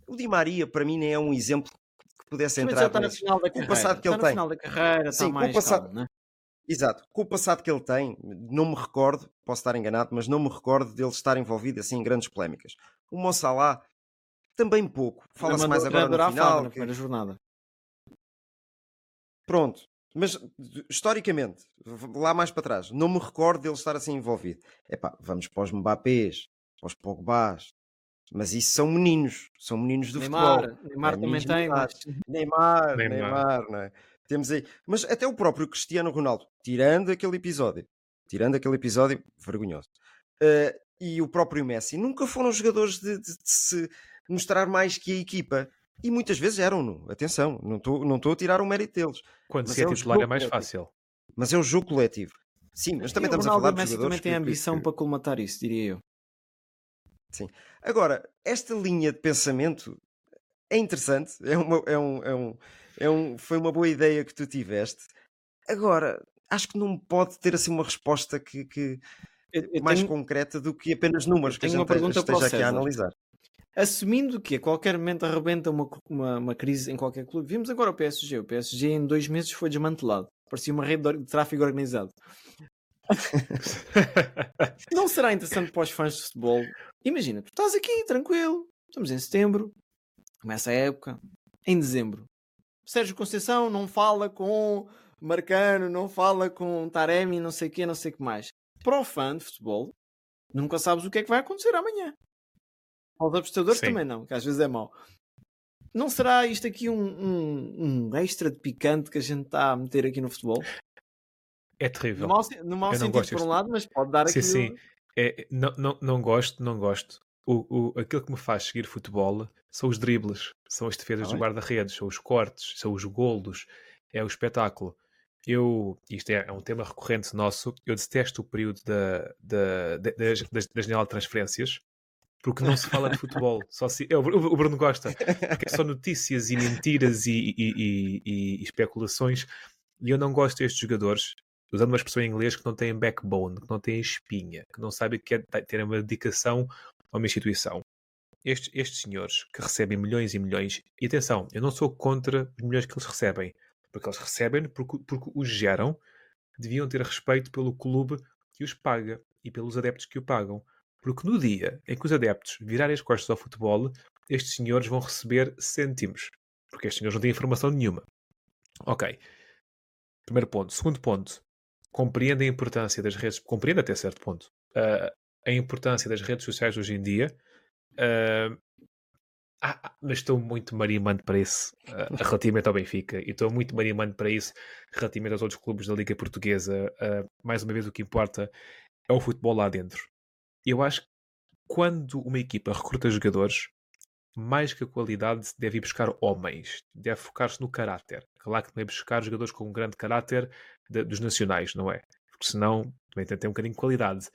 O Di Maria, para mim, nem é um exemplo que pudesse Mas entrar já está no final da com o carreira. passado que está ele no tem. final da carreira, está Sim, com o mais passado- calmo, né? Exato. Com o passado que ele tem, não me recordo, posso estar enganado, mas não me recordo dele estar envolvido assim em grandes polémicas. O Mo Salah, também pouco. Fala-se mais agora no final. na que- primeira jornada. Pronto. Mas, historicamente, lá mais para trás, não me recordo dele estar assim envolvido. Epá, vamos para os Mbappés, para os Pogbás, mas isso são meninos, são meninos do Neymar, futebol. Neymar É, também tem, mas Neymar, Neymar. Neymar, não é? Temos aí. Mas até o próprio Cristiano Ronaldo, tirando aquele episódio, tirando aquele episódio vergonhoso, eh, e o próprio Messi, nunca foram jogadores de, de- de se mostrar mais que a equipa. E muitas vezes eram-no. Atenção, não estou não a tirar o mérito deles. Quando Mas se é é titular é mais coletivo. fácil. Mas é o jogo coletivo. Sim, mas também E estamos a falar o de Messi jogadores também têm que- ambição que- para colmatar isso, diria eu. Agora, esta linha de pensamento é interessante, é uma, é um, é um, é um, foi uma boa ideia que tu tiveste. Agora, acho que não pode ter assim uma resposta que, que- Eu- eu mais tenho- concreta do que apenas números que a tenho uma gente pergunta esteja aqui a analisar. Assumindo que a qualquer momento arrebenta uma, uma, uma crise em qualquer clube, vimos agora o PSG. O PSG em dois meses foi desmantelado. Parecia uma rede de tráfego organizado. Não será interessante para os fãs de futebol? Imagina, tu estás aqui tranquilo, estamos em setembro, começa a época, em dezembro. Sérgio Conceição não fala com Marcano, não fala com Taremi, não sei o quê, não sei o que mais. Para o fã de futebol, nunca sabes o que é que vai acontecer amanhã. Para os apostadores Sim. também não, que às vezes é mau. Não será isto aqui um, um, um extra de picante que a gente está a meter aqui no futebol? É terrível. No mau, no mau sentido gosto por um lado, mas pode dar Sim, aqui. sim. É, não, não, não gosto, não gosto. O, o, aquilo que me faz seguir futebol são os dribles, são as defesas Ah, dos bem. guarda-redes, são os cortes, são os golos, é o espetáculo. Eu, isto é, é um tema recorrente nosso, eu detesto o período da, da, da, das- das- da janela de transferências, porque não se fala de futebol. Só se, é, o Bru- o Bruno gosta, porque é só notícias e mentiras e, e- e- e- e especulações, e eu não gosto destes jogadores usando uma expressão em inglês que não têm backbone, que não têm espinha, que não sabem o que é te- ter uma dedicação a uma instituição. Estes, estes senhores que recebem milhões e milhões, e atenção, eu não sou contra os milhões que eles recebem, porque eles recebem porque, porque os geram, deviam ter respeito pelo clube que os paga e pelos adeptos que o pagam. Porque no dia em que os adeptos virarem as costas ao futebol, estes senhores vão receber cêntimos. Porque estes senhores não têm informação nenhuma. Ok. Primeiro ponto. Segundo ponto. Compreende a importância das redes. Compreende até certo ponto. ah, a importância das redes sociais hoje em dia. ah, ah, ah, mas estou muito marimando para isso ah, relativamente ao Benfica e estou muito marimando para isso relativamente aos outros clubes da Liga Portuguesa. Ah, mais uma vez, o que importa é o futebol lá dentro. Eu acho que quando uma equipa recruta jogadores, mais que a qualidade, deve ir buscar homens, deve focar-se no caráter. Claro que também buscar jogadores com um grande caráter de- dos nacionais, não é? Porque senão também tem ter um bocadinho de qualidade.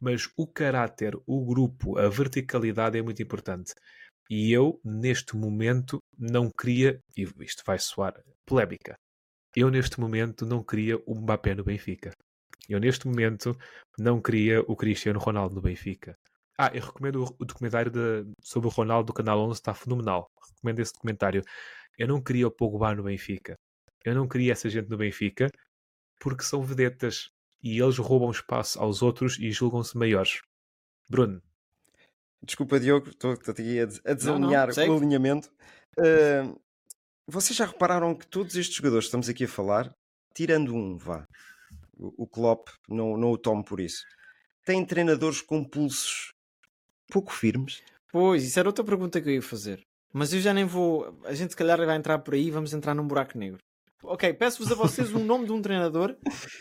Mas o caráter, o grupo, a verticalidade é muito importante. E eu, neste momento, não queria, e isto vai soar polémica, eu neste momento não queria o Mbappé no Benfica. Eu neste momento não queria o Cristiano Ronaldo no Benfica. Ah, eu recomendo o, documentário de- sobre o Ronaldo do Canal 11, está fenomenal. Recomendo esse documentário. Eu não queria o Pogba no Benfica. Eu não queria essa gente no Benfica porque são vedetas e eles roubam espaço aos outros e julgam-se maiores. Bruno, Desculpa, Diogo, estou aqui a, des- a não, desalinhar segue. o alinhamento. Ah, vocês já repararam que todos estes jogadores que estamos aqui a falar, tirando um, vá, o, o Klopp, não, não o tomo por isso, têm treinadores com pulsos pouco firmes. Pois, isso era outra pergunta que eu ia fazer. Mas eu já nem vou. A gente, se calhar, vai entrar por aí e vamos entrar num buraco negro. Ok, peço-vos a vocês um nome de um treinador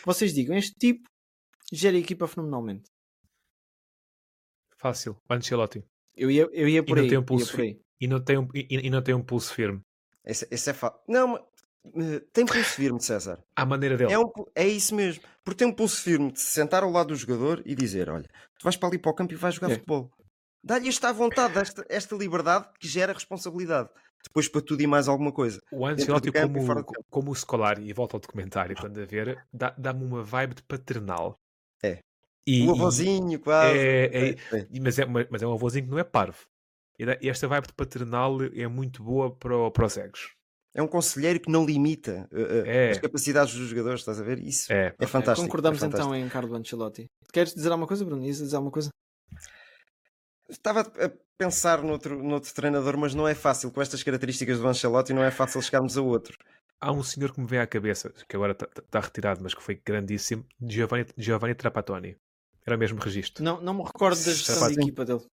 vocês digam: este tipo gera a equipa fenomenalmente. Fácil. Ancelotti. Eu ia, eu ia por não aí. tem um pulso por aí. E não tem um, e, e não tem um pulso firme. Esse, esse é fácil. Não, mas, eh, tem pulso firme de César. À maneira dele. É, um é isso mesmo. Porque tem um pulso firme de se sentar ao lado do jogador e dizer: Olha, tu vais para ali para o campo e vais jogar É. futebol. Dá-lhe esta vontade, esta, esta liberdade que gera responsabilidade. Depois para tudo e mais alguma coisa. O Ancelotti, e como, como o Scolari, e volta ao documentário quando a ver, dá- dá-me uma vibe de paternal. É. E, o e- avôzinho, quase. é- é- É, é. mas, é, mas é um avôzinho que não é parvo. Esta vibe de paternal é muito boa para, para os egos. É um conselheiro que não limita uh, É. as capacidades dos jogadores, estás a ver? Isso é, É, fantástico. Concordamos é fantástico. então em Carlo Ancelotti. Queres dizer alguma coisa, Bruno? Ias dizer alguma coisa? Estava a pensar noutro, noutro treinador, mas não é fácil. Com estas características do Ancelotti, não é fácil chegarmos a outro. há um senhor que me vem à cabeça, que agora está retirado, mas que foi grandíssimo, Giovanni, Giovanni Trapattoni. Era o mesmo registro. Não, não me recordo da gestão de equipa dele.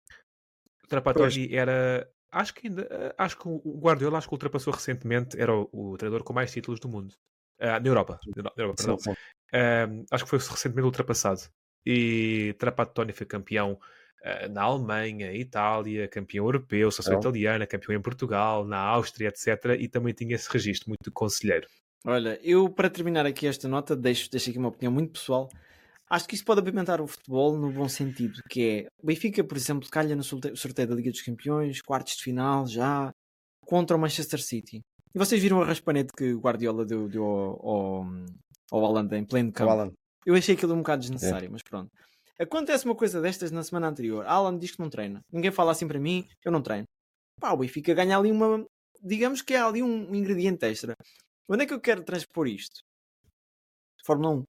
Trapattoni era. Acho que ainda. eh, Acho que o Guardiola acho que ultrapassou recentemente. Era o, o treinador com mais títulos do mundo. Ah, na Europa. Na Europa, perdão. Sim, sim. Um, acho que foi recentemente ultrapassado. E Trapattoni foi campeão uh, na Alemanha, Itália, campeão europeu, seleção Então. italiana, campeão em Portugal, na Áustria, etc. E também tinha esse registro muito conselheiro. Olha, eu para terminar aqui esta nota, deixo, deixo aqui uma opinião muito pessoal. Acho que isso pode apimentar o futebol no bom sentido, que é o Benfica, por exemplo, calha no sorte- sorteio da Liga dos Campeões, quartos de final já, contra o Manchester City. E vocês viram a raspanete que o Guardiola deu, deu ao, ao, ao Haaland em pleno campo? Alan. Eu achei aquilo um bocado desnecessário, mas pronto. Acontece uma coisa destas na semana anterior. Alan diz que não treina. Ninguém fala assim para mim, eu não treino. Pá, o Benfica ganha ali uma. Digamos que há ali um ingrediente extra. Onde é que eu quero transpor isto? Fórmula 1.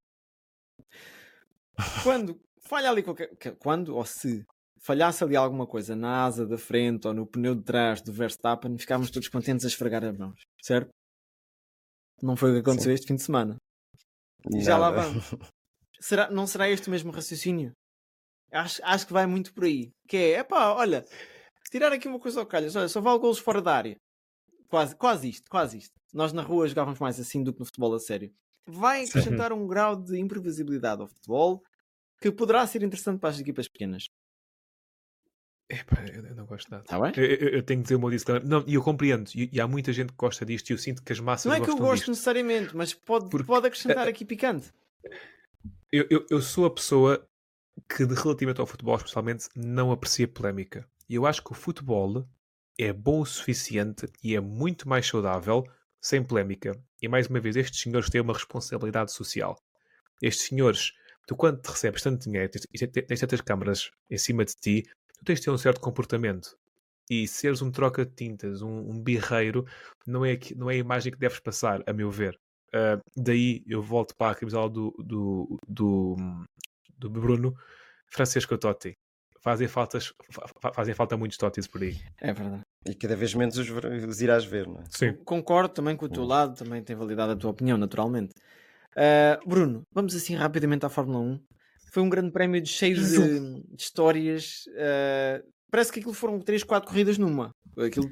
Quando falha ali qualquer. que- Quando ou se falhasse ali alguma coisa na asa da frente ou no pneu de trás do Verstappen, ficávamos todos contentes a esfregar as mãos, certo? Não foi o que aconteceu este fim de semana. E já lá Nada. vamos. Será, não será este o mesmo raciocínio? Acho, acho que vai muito por aí. Que é, epá, olha, tirar aqui uma coisa ao calhas, olha, só vale golos fora da área. Quase, quase isto, quase isto. Nós na rua jogávamos mais assim do que no futebol a sério. Vai acrescentar um grau de imprevisibilidade ao futebol que poderá ser interessante para as equipas pequenas. Epá, eu, eu não gosto nada. Está bem? Eu, eu- eu tenho que dizer o meu disclaimer. Não, e eu compreendo. E, e há muita gente que gosta disto e eu sinto que as massas Não é que eu gosto disto. necessariamente, mas pode, Porque- pode acrescentar aqui picante. Eu, eu, eu sou a pessoa que, de, relativamente ao futebol, especialmente, não aprecia polémica. E eu acho que o futebol é bom o suficiente e é muito mais saudável sem polémica. E mais uma vez, estes senhores têm uma responsabilidade social. Estes senhores, tu quando te recebes tanto dinheiro tens, e tens- tantas câmaras em cima de ti, tu tens de ter um certo comportamento. E seres um troca de tintas, um, um birreiro, não é, não é a imagem que deves passar, a meu ver. Uh, daí eu volto para a camisola do, do, do, do Bruno Francisco Totti. Fazem, faltas, fa- fazem falta muitos Tottis por aí. É verdade. E cada vez menos os, os irás ver, não é? Sim. Concordo também com o teu lado, também tem validade a tua opinião, naturalmente. Ah, Bruno, vamos assim rapidamente à Fórmula 1. Foi um grande prémio de cheio de, de histórias. ah, parece que aquilo foram 3, 4 corridas numa. Aquilo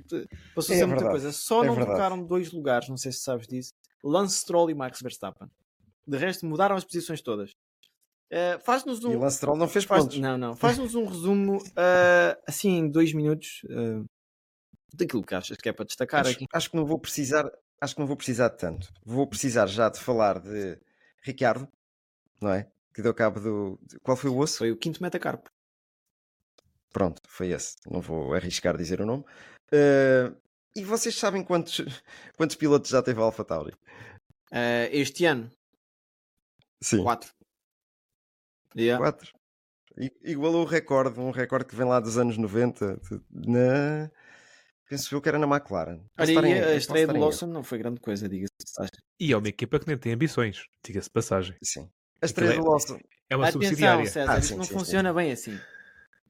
passou a É ser muita verdade, coisa. Só é não verdade. trocaram dois lugares, não sei se sabes disso. Lance Stroll e Max Verstappen. De resto, mudaram as posições todas. Ah, Faz-nos E o um. Lance Stroll não fez Faz- pontos. não, não. Faz-nos um resumo, ah, assim, em dois minutos, ah, daquilo que achas que é para destacar acho, aqui. acho que não vou precisar, acho que não vou precisar de tanto. Vou precisar já de falar de Ricardo, não é? Que deu cabo do. Qual foi o osso? Foi o quinto metacarpo. Pronto, foi esse. Não vou arriscar dizer o nome. Eh, e vocês sabem quantos, quantos pilotos já teve a Alpha Tauri? Ah, este ano, Sim, quatro. Yeah. quatro. I- Igualou o recorde, um recorde que vem lá dos anos 90. de- Na... Penso eu que era na McLaren. Olha, e a estreia erro. Lawson não foi grande coisa, diga-se. de passagem. E é uma equipa que nem tem ambições, diga-se de passagem. Sim. A estreia Aquilo do Lawson. É uma Atenção, subsidiária. César, Ah, sim, não sim, funciona bem assim.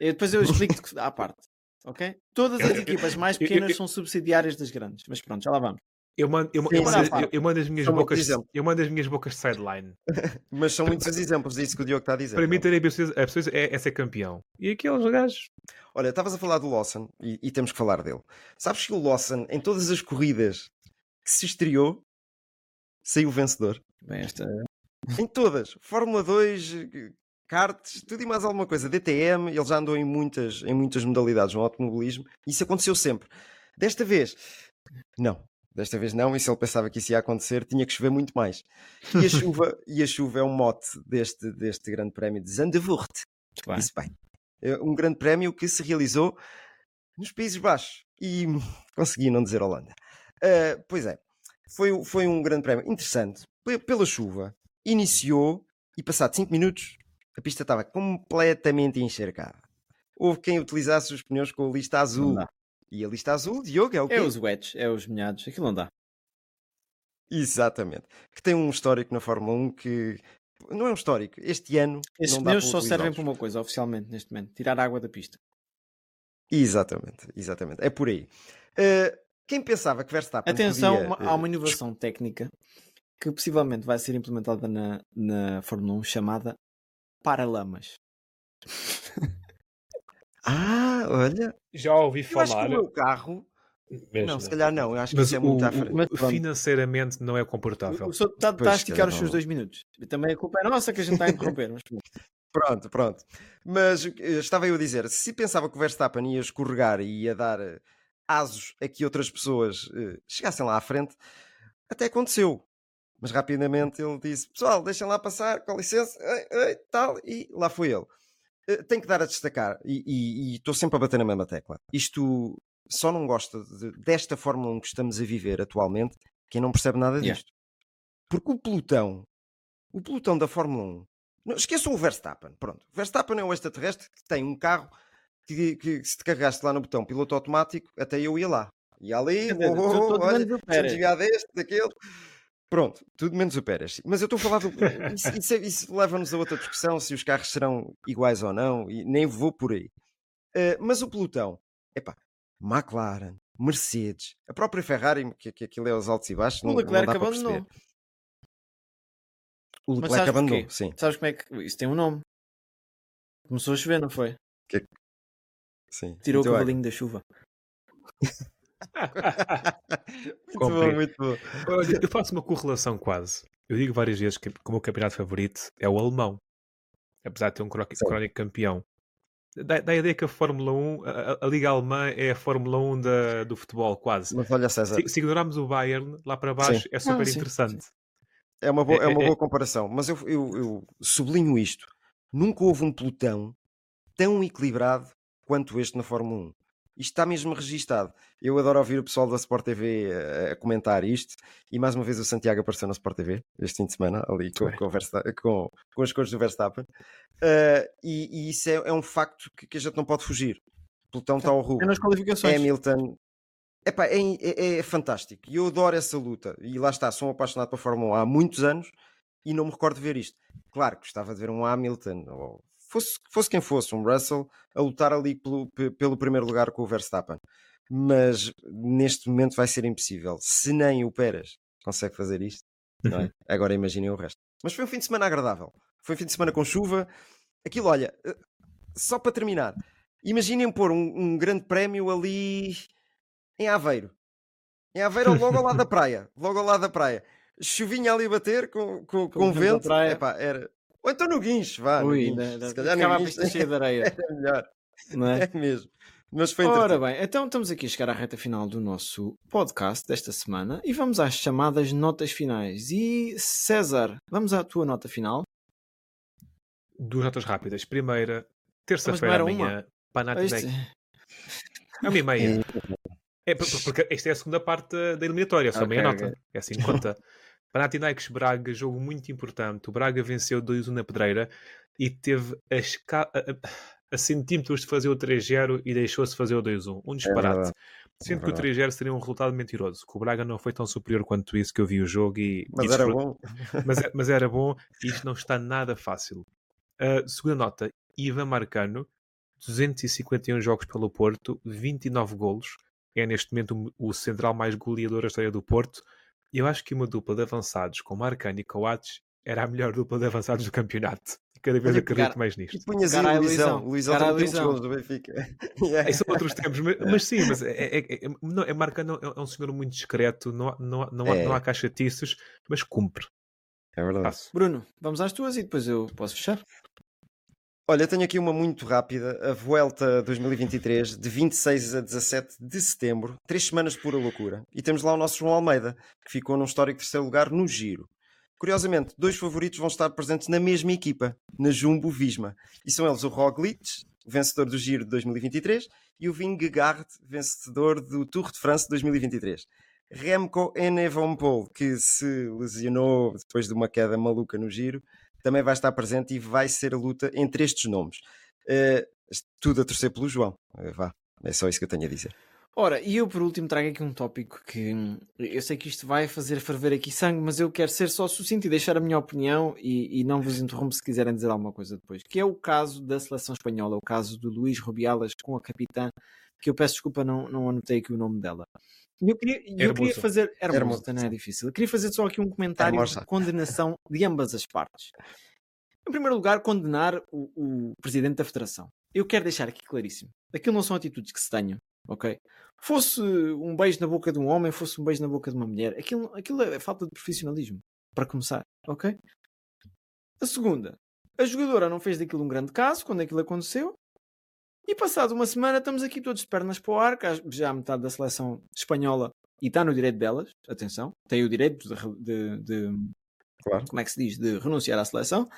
Eu- depois eu explico-te à parte. Ok? Todas as equipas mais pequenas são subsidiárias das grandes. Mas pronto, já lá vamos. Eu mando, eu, Sim, eu, mando, sim. eu, eu mando as minhas São bocas, eu mando as minhas bocas de sideline. Mas são muitos os exemplos disso que o Diogo está a dizer. Para mim, é? ter ambições ambições é, é ser campeão. E aqueles gajos. Olha, estavas a falar do Lawson e, e temos que falar dele. Sabes que o Lawson, em todas as corridas que se estreou, saiu vencedor. Bem, esta... Em todas. Fórmula 2, eh, karts, tudo e mais alguma coisa. DTM, ele já andou em muitas, em muitas modalidades no automobilismo. Isso aconteceu sempre. Desta vez, não. Desta vez não, e se ele pensava que isso ia acontecer, tinha que chover muito mais. E a chuva, e a chuva é um mote deste, deste grande prémio de Zandvoort. Isso bem. É um grande prémio que se realizou nos Países Baixos. E consegui não dizer Holanda. Ah, pois é, foi, foi um grande prémio interessante. Pe- Pela chuva, iniciou e passado 5 minutos a pista estava completamente encharcada. Houve quem utilizasse os pneus com a lista azul. Não. E a lista azul, Diogo, é o quê? É os wets, é os molhados. Aquilo não dá. Exatamente. Que tem um histórico na Fórmula 1 que não é um histórico. Este ano Estes pneus só servem para uma coisa, oficialmente, neste momento: tirar água da pista. Exatamente, exatamente. É por aí. Uh, quem pensava que Verstappen Atenção, podia, uma- uh, há uma inovação técnica que possivelmente vai ser implementada na, na Fórmula 1 chamada paralamas. Ah, olha, Já ouvi eu acho que falar. o meu carro... mas não, se calhar não, eu acho que Mas isso é o, muito à frente. Mas financeiramente não é confortável. O senhor está, está a esticar os seus dois minutos. E também a culpa é nossa que a gente está a interromper. Mas pronto. Pronto, pronto. Mas eh, estava eu a dizer, se pensava que o Verstappen ia escorregar e ia dar eh, asos a que outras pessoas eh, chegassem lá à frente, até aconteceu. Mas rapidamente ele disse: Pessoal, deixem lá passar, com licença, ei, ei, tal, e lá foi ele. Eh, Tenho que dar a destacar, e- e e estou sempre a bater na mesma tecla. Isto só não gosta de- desta Fórmula 1 que estamos a viver atualmente quem não percebe nada Yeah. disto. Porque o pelotão, o pelotão da Fórmula 1, não, esqueçam o Verstappen. Pronto, o Verstappen é um extraterrestre que tem um carro que, que se te carregaste lá no botão piloto automático, até eu ia lá. Ia ali, oh, oh, oh, olha, menos o deixa-me Pérez. desviar deste, daquele. Pronto, tudo menos o Pérez. Mas eu estou a falar do. Isso, isso, é- isso leva-nos a outra discussão se os carros serão iguais ou não, e nem vou por aí. Eh, mas o pelotão, epá, McLaren, Mercedes, a própria Ferrari, que, que aquilo é os altos e baixos, O não, não Leclerc dá para abandonou. perceber. O Leclerc sabes abandonou, porquê? sim. Sabes como é que. Isso tem um nome. Começou a chover, não foi? sim. Tirou Muito o bem. cavalinho da chuva. muito bom, Compreendo. muito bom. Olha, eu faço uma correlação quase. Eu digo várias vezes que, que o meu campeonato favorito é o alemão. Apesar de ter um crónico, Sim. campeão. Dá, dá a ideia que a Fórmula 1, a, a- Liga Alemã é a Fórmula 1 da- do futebol, quase. Mas olha, César, Se, se ignorarmos o Bayern, lá para baixo é super Ah, sim, interessante. é uma boa, é uma é- boa comparação. Mas eu, eu, eu sublinho isto. Nunca houve um pelotão tão equilibrado quanto este na Fórmula 1. Isto está mesmo registado. Eu adoro ouvir o pessoal da Sport TV a, a comentar isto. E mais uma vez o Santiago apareceu na Sport TV este fim de semana, ali com, com, com- com as cores do Verstappen. Ah, e, e isso é, é um facto que, que a gente não pode fugir. Pelotão está ao É rubro. nas qualificações. Hamilton. Epá, é, é, é fantástico. E eu adoro essa luta. E lá está, sou um apaixonado pela Fórmula 1 há muitos anos e não me recordo de ver isto. Claro, gostava de ver um Hamilton, ou fosse, fosse quem fosse, um Russell, a lutar ali pelo, pe- pelo primeiro lugar com o Verstappen. Mas neste momento vai ser impossível. Se nem o Pérez consegue fazer isto, é? agora imaginem o resto. Mas foi um fim de semana agradável. Foi um fim de semana com chuva. Aquilo, olha, eh, só para terminar, imaginem pôr um, um grande prémio ali em Aveiro. Em Aveiro, logo ao lado da praia. Logo ao lado da praia. Chuvinha ali a bater com, com, com o vento da vento. praia. Epá, era... Ou então no guincho, vá. no Ui, guincho. ainda- Se calhar no a guincho pista cheia de areia. era melhor. Não é? É mesmo. Mas foi Ora bem, então estamos aqui a chegar à reta final do nosso podcast desta semana e vamos às chamadas notas finais. E César, vamos à tua nota final. Duas notas rápidas. Primeira, terça-feira amanhã, Panathinaikos. Este- É uma e meia. É, por- porque esta é a segunda parte da- da eliminatória, só Ok, meia nota. É assim que conta. Panathinaikos Braga, jogo muito importante. O Braga venceu 2-1 na pedreira e teve a, esca- a- centímetros de fazer o 3-0 e deixou-se fazer o 2-1. Um disparate. verdade. Sendo É que o 3-0 seria um resultado mentiroso. Que o Braga não foi tão superior quanto isso que eu vi o jogo e, Mas era desfrut- bom. mas, é- mas era bom e isto não está nada fácil. Uh, segunda nota, Ivan Marcano, 251 jogos pelo Porto, 29 golos. É neste momento o, o central mais goleador da história do Porto. E eu acho que uma dupla de avançados com Marcano e Coates era a melhor dupla de avançados do campeonato. E cada vez Olha, acredito cara, mais nisto. E punhas aí o Luizão. Luizão. O Luizão golos do Benfica. Yeah. São outros tempos, mas, mas sim, mas é, é, é, não, é Marcano é, é um senhor muito discreto, não, há- não, há- não, há, É. não há caixatiços, mas cumpre. É verdade. Passo. Bruno, vamos às tuas e depois eu posso fechar. Olha, eu tenho aqui uma muito rápida, a Vuelta 2023, de 26 a 17 de setembro, três semanas pura loucura. E temos lá o nosso João Almeida, que ficou num histórico terceiro lugar no Giro. Curiosamente, dois favoritos vão estar presentes na mesma equipa, na Jumbo Visma. E são eles o Roglic, vencedor do Giro de 2023, e o Vingegaard, vencedor do Tour de France de 2023. Remco Enevompol, que se lesionou depois de uma queda maluca no Giro, também vai estar presente e vai ser a luta entre estes nomes. Eh, tudo a torcer pelo João. Eh, vá, é só isso que eu tenho a dizer. Ora, e eu por último trago aqui um tópico que hum, eu sei que isto vai fazer ferver aqui sangue, mas eu quero ser só sucinto e deixar a minha opinião e, e não vos interrompo se quiserem dizer alguma coisa depois. Que é o caso da seleção espanhola, o caso do Luís Rubiales com a capitã, que eu peço desculpa, não, não anotei aqui o nome dela. E Eu queria, eu queria fazer. Hermosa, não é difícil. Eu queria fazer só aqui um comentário Hermosa. de condenação de ambas as partes. Em primeiro lugar, condenar o, o presidente da federação. Eu quero deixar aqui claríssimo. Aquilo não são atitudes que se tenham, ok? Fosse um beijo na boca de um homem, fosse um beijo na boca de uma mulher, aquilo, aquilo é falta de profissionalismo, para começar, ok? A segunda, a jogadora não fez daquilo um grande caso quando aquilo aconteceu, e passado uma semana estamos aqui todos de pernas para o ar, que já metade da seleção espanhola, e está no direito delas, atenção, tem o direito de, de- de- Claro. como é que se diz, de renunciar à seleção.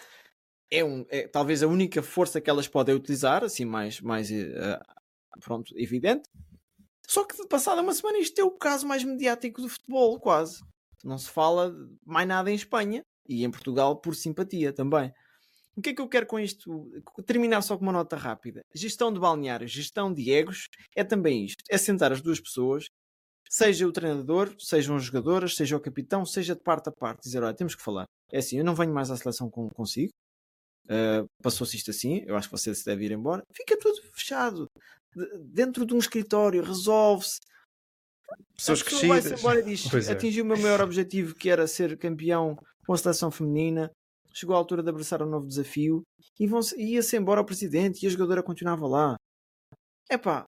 É, um, é talvez a única força que elas podem utilizar, assim mais, mais eh, pronto, evidente. Só que passada uma semana isto é o caso mais mediático do futebol, quase. Não se fala mais nada em Espanha e em Portugal por simpatia também. O que é que eu quero com isto? Terminar só com uma nota rápida. Gestão de balneário, gestão de egos é também isto. É sentar as duas pessoas, seja o treinador, sejam as jogadoras, seja o capitão, seja de parte a parte, dizer: olha, temos que falar. É assim, eu não venho mais à seleção com, consigo. Uh, Passou-se isto assim, eu acho que você se deve ir embora. Fica tudo fechado. De- dentro de um escritório, resolve-se. Pessoas pessoa vai-se crescidas. embora e diz: é. atingi o meu maior objetivo, que era ser campeão com a seleção feminina. Chegou a altura de abraçar um novo desafio e ia-se embora o presidente e a jogadora continuava lá. Epá,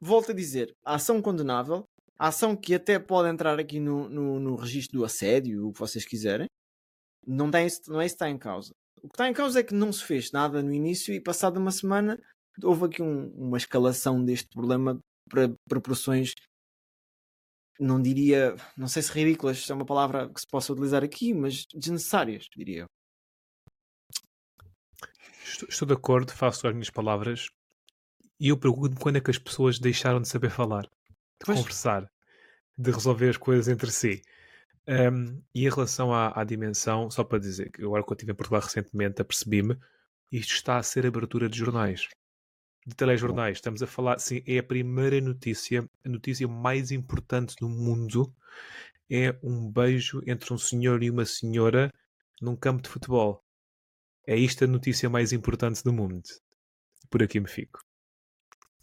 volto a dizer: a ação condenável, a ação que até pode entrar aqui no, no, no registro do assédio, o que vocês quiserem, não, tem, não é isso que está em causa. O que está em causa é que não se fez nada no início e, passada uma semana, houve aqui um- uma escalação deste problema para proporções não diria, não sei se ridículas é uma palavra que se possa utilizar aqui, mas desnecessárias, diria eu. Estou, estou de acordo, faço as minhas palavras. E eu pergunto-me quando é que as pessoas deixaram de saber falar, de Pois. conversar, de resolver as coisas entre si. Um, e em relação à, à dimensão, só para dizer que agora que eu estive em Portugal recentemente, apercebi-me, isto está a ser abertura de jornais, de telejornais. Estamos a falar, sim, é a primeira notícia, a notícia mais importante do mundo é um beijo entre um senhor e uma senhora num campo de futebol. É isto a notícia mais importante do mundo. Por aqui me fico.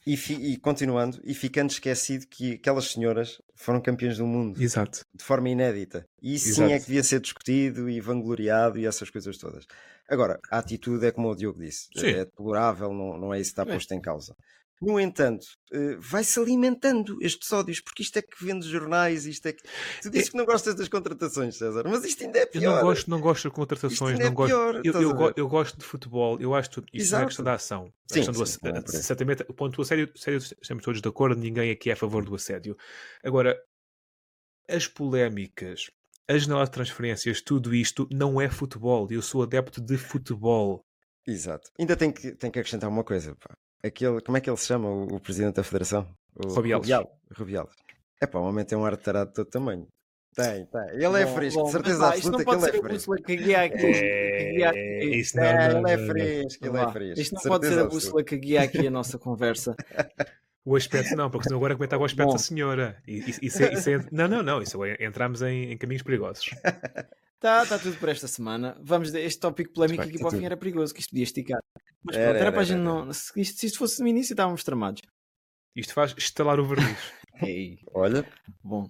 E, fi- e continuando, e ficando esquecido que aquelas senhoras foram campeãs do mundo Exato. de forma inédita. E isso sim é que devia ser discutido e vangloriado e essas coisas todas. Agora, a atitude é como o Diogo disse, Sim. é deplorável, não, não é isso que está É. posto em causa. No entanto, eh, vai-se alimentando estes ódios, porque isto é que vende jornais, isto é que. Tu dizes que não gostas das contratações, César, mas isto ainda é Eu pior. não gosto, não gosto de contratações, Isto ainda é não gosto. pior, eu, eu, go- eu gosto de futebol, eu acho que isto não é Exato. questão da ação. A Sim, questão do sim, não é isso. certamente, o ponto do assédio, assédio estamos todos de acordo, ninguém aqui é a favor do assédio. Agora, as polémicas, as janelas de transferências, tudo isto não é futebol. Eu sou adepto de futebol. Exato. Ainda tem que, tem que acrescentar uma coisa. Pá. Aquele, como é que ele se chama, o, o presidente da federação? O Rubiales. Rubial- Rubiales. É pá, o homem tem um ar de tarado de todo tamanho. Tem, tem. Ele é Bom, fresco, bom, de mas certeza isto absoluta não que pode ele ser é a fresco. bússola que guia aqui. que guia aqui. É, isso É, não, não, ele é fresco, ele é fresco. Isto não de pode ser a bússola que guia aqui a nossa conversa. O aspecto não, porque senão agora comentava o aspecto Bom. da senhora. Isso, isso é, isso é- não, não, não. Isso é, entramos em, em caminhos perigosos. Está tá tudo por esta semana. Vamos de, este tópico polémico Bem, aqui tá para o fim era perigoso, que isto podia esticar. Mas Era, pronto, era, era, para a gente era, não. Se isto, se isto fosse no início, estávamos tramados. Isto faz estalar o verniz. Ei, Olha, bom.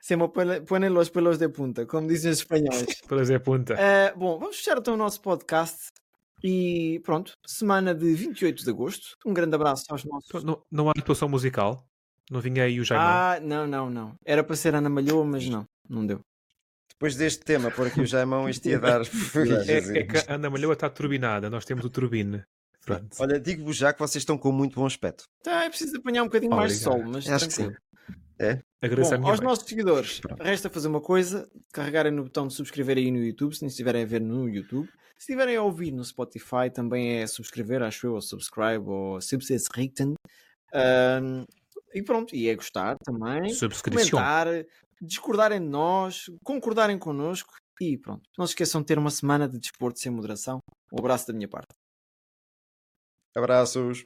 Se me pone pone los pelos de punta, como dizem os espanhóis. Pela Zé Punta. Eh, bom, vamos fechar então o nosso podcast. E pronto, semana de 28 de agosto. Um grande abraço aos nossos. Não, não há atuação musical? Não vinha aí o Jaimão? Ah, não, não, não. Era para ser Ana Malhoa, mas não, não deu. Depois deste tema, por aqui o Jaimão, isto ia dar. É, é que a Ana Malhoa está turbinada, nós temos o turbine. Pronto. Olha, digo-vos já que vocês estão com muito bom aspecto. Tá, é preciso apanhar um bocadinho mais de Obrigado. sol, mas Acho que sim. tranquilo. Agradeço Bom, minha aos mãe. nossos seguidores, resta fazer uma coisa: carregarem no botão de subscrever aí no YouTube, se não estiverem a ver no YouTube. Se estiverem a ouvir no Spotify, também é subscrever, acho eu, ou subscribe, ou subscribe. Um, e pronto, e é gostar também, Subscrição. comentar, discordarem de nós, concordarem connosco e pronto. Não se esqueçam de ter uma semana de desporto sem moderação. Um abraço da minha parte. Abraços.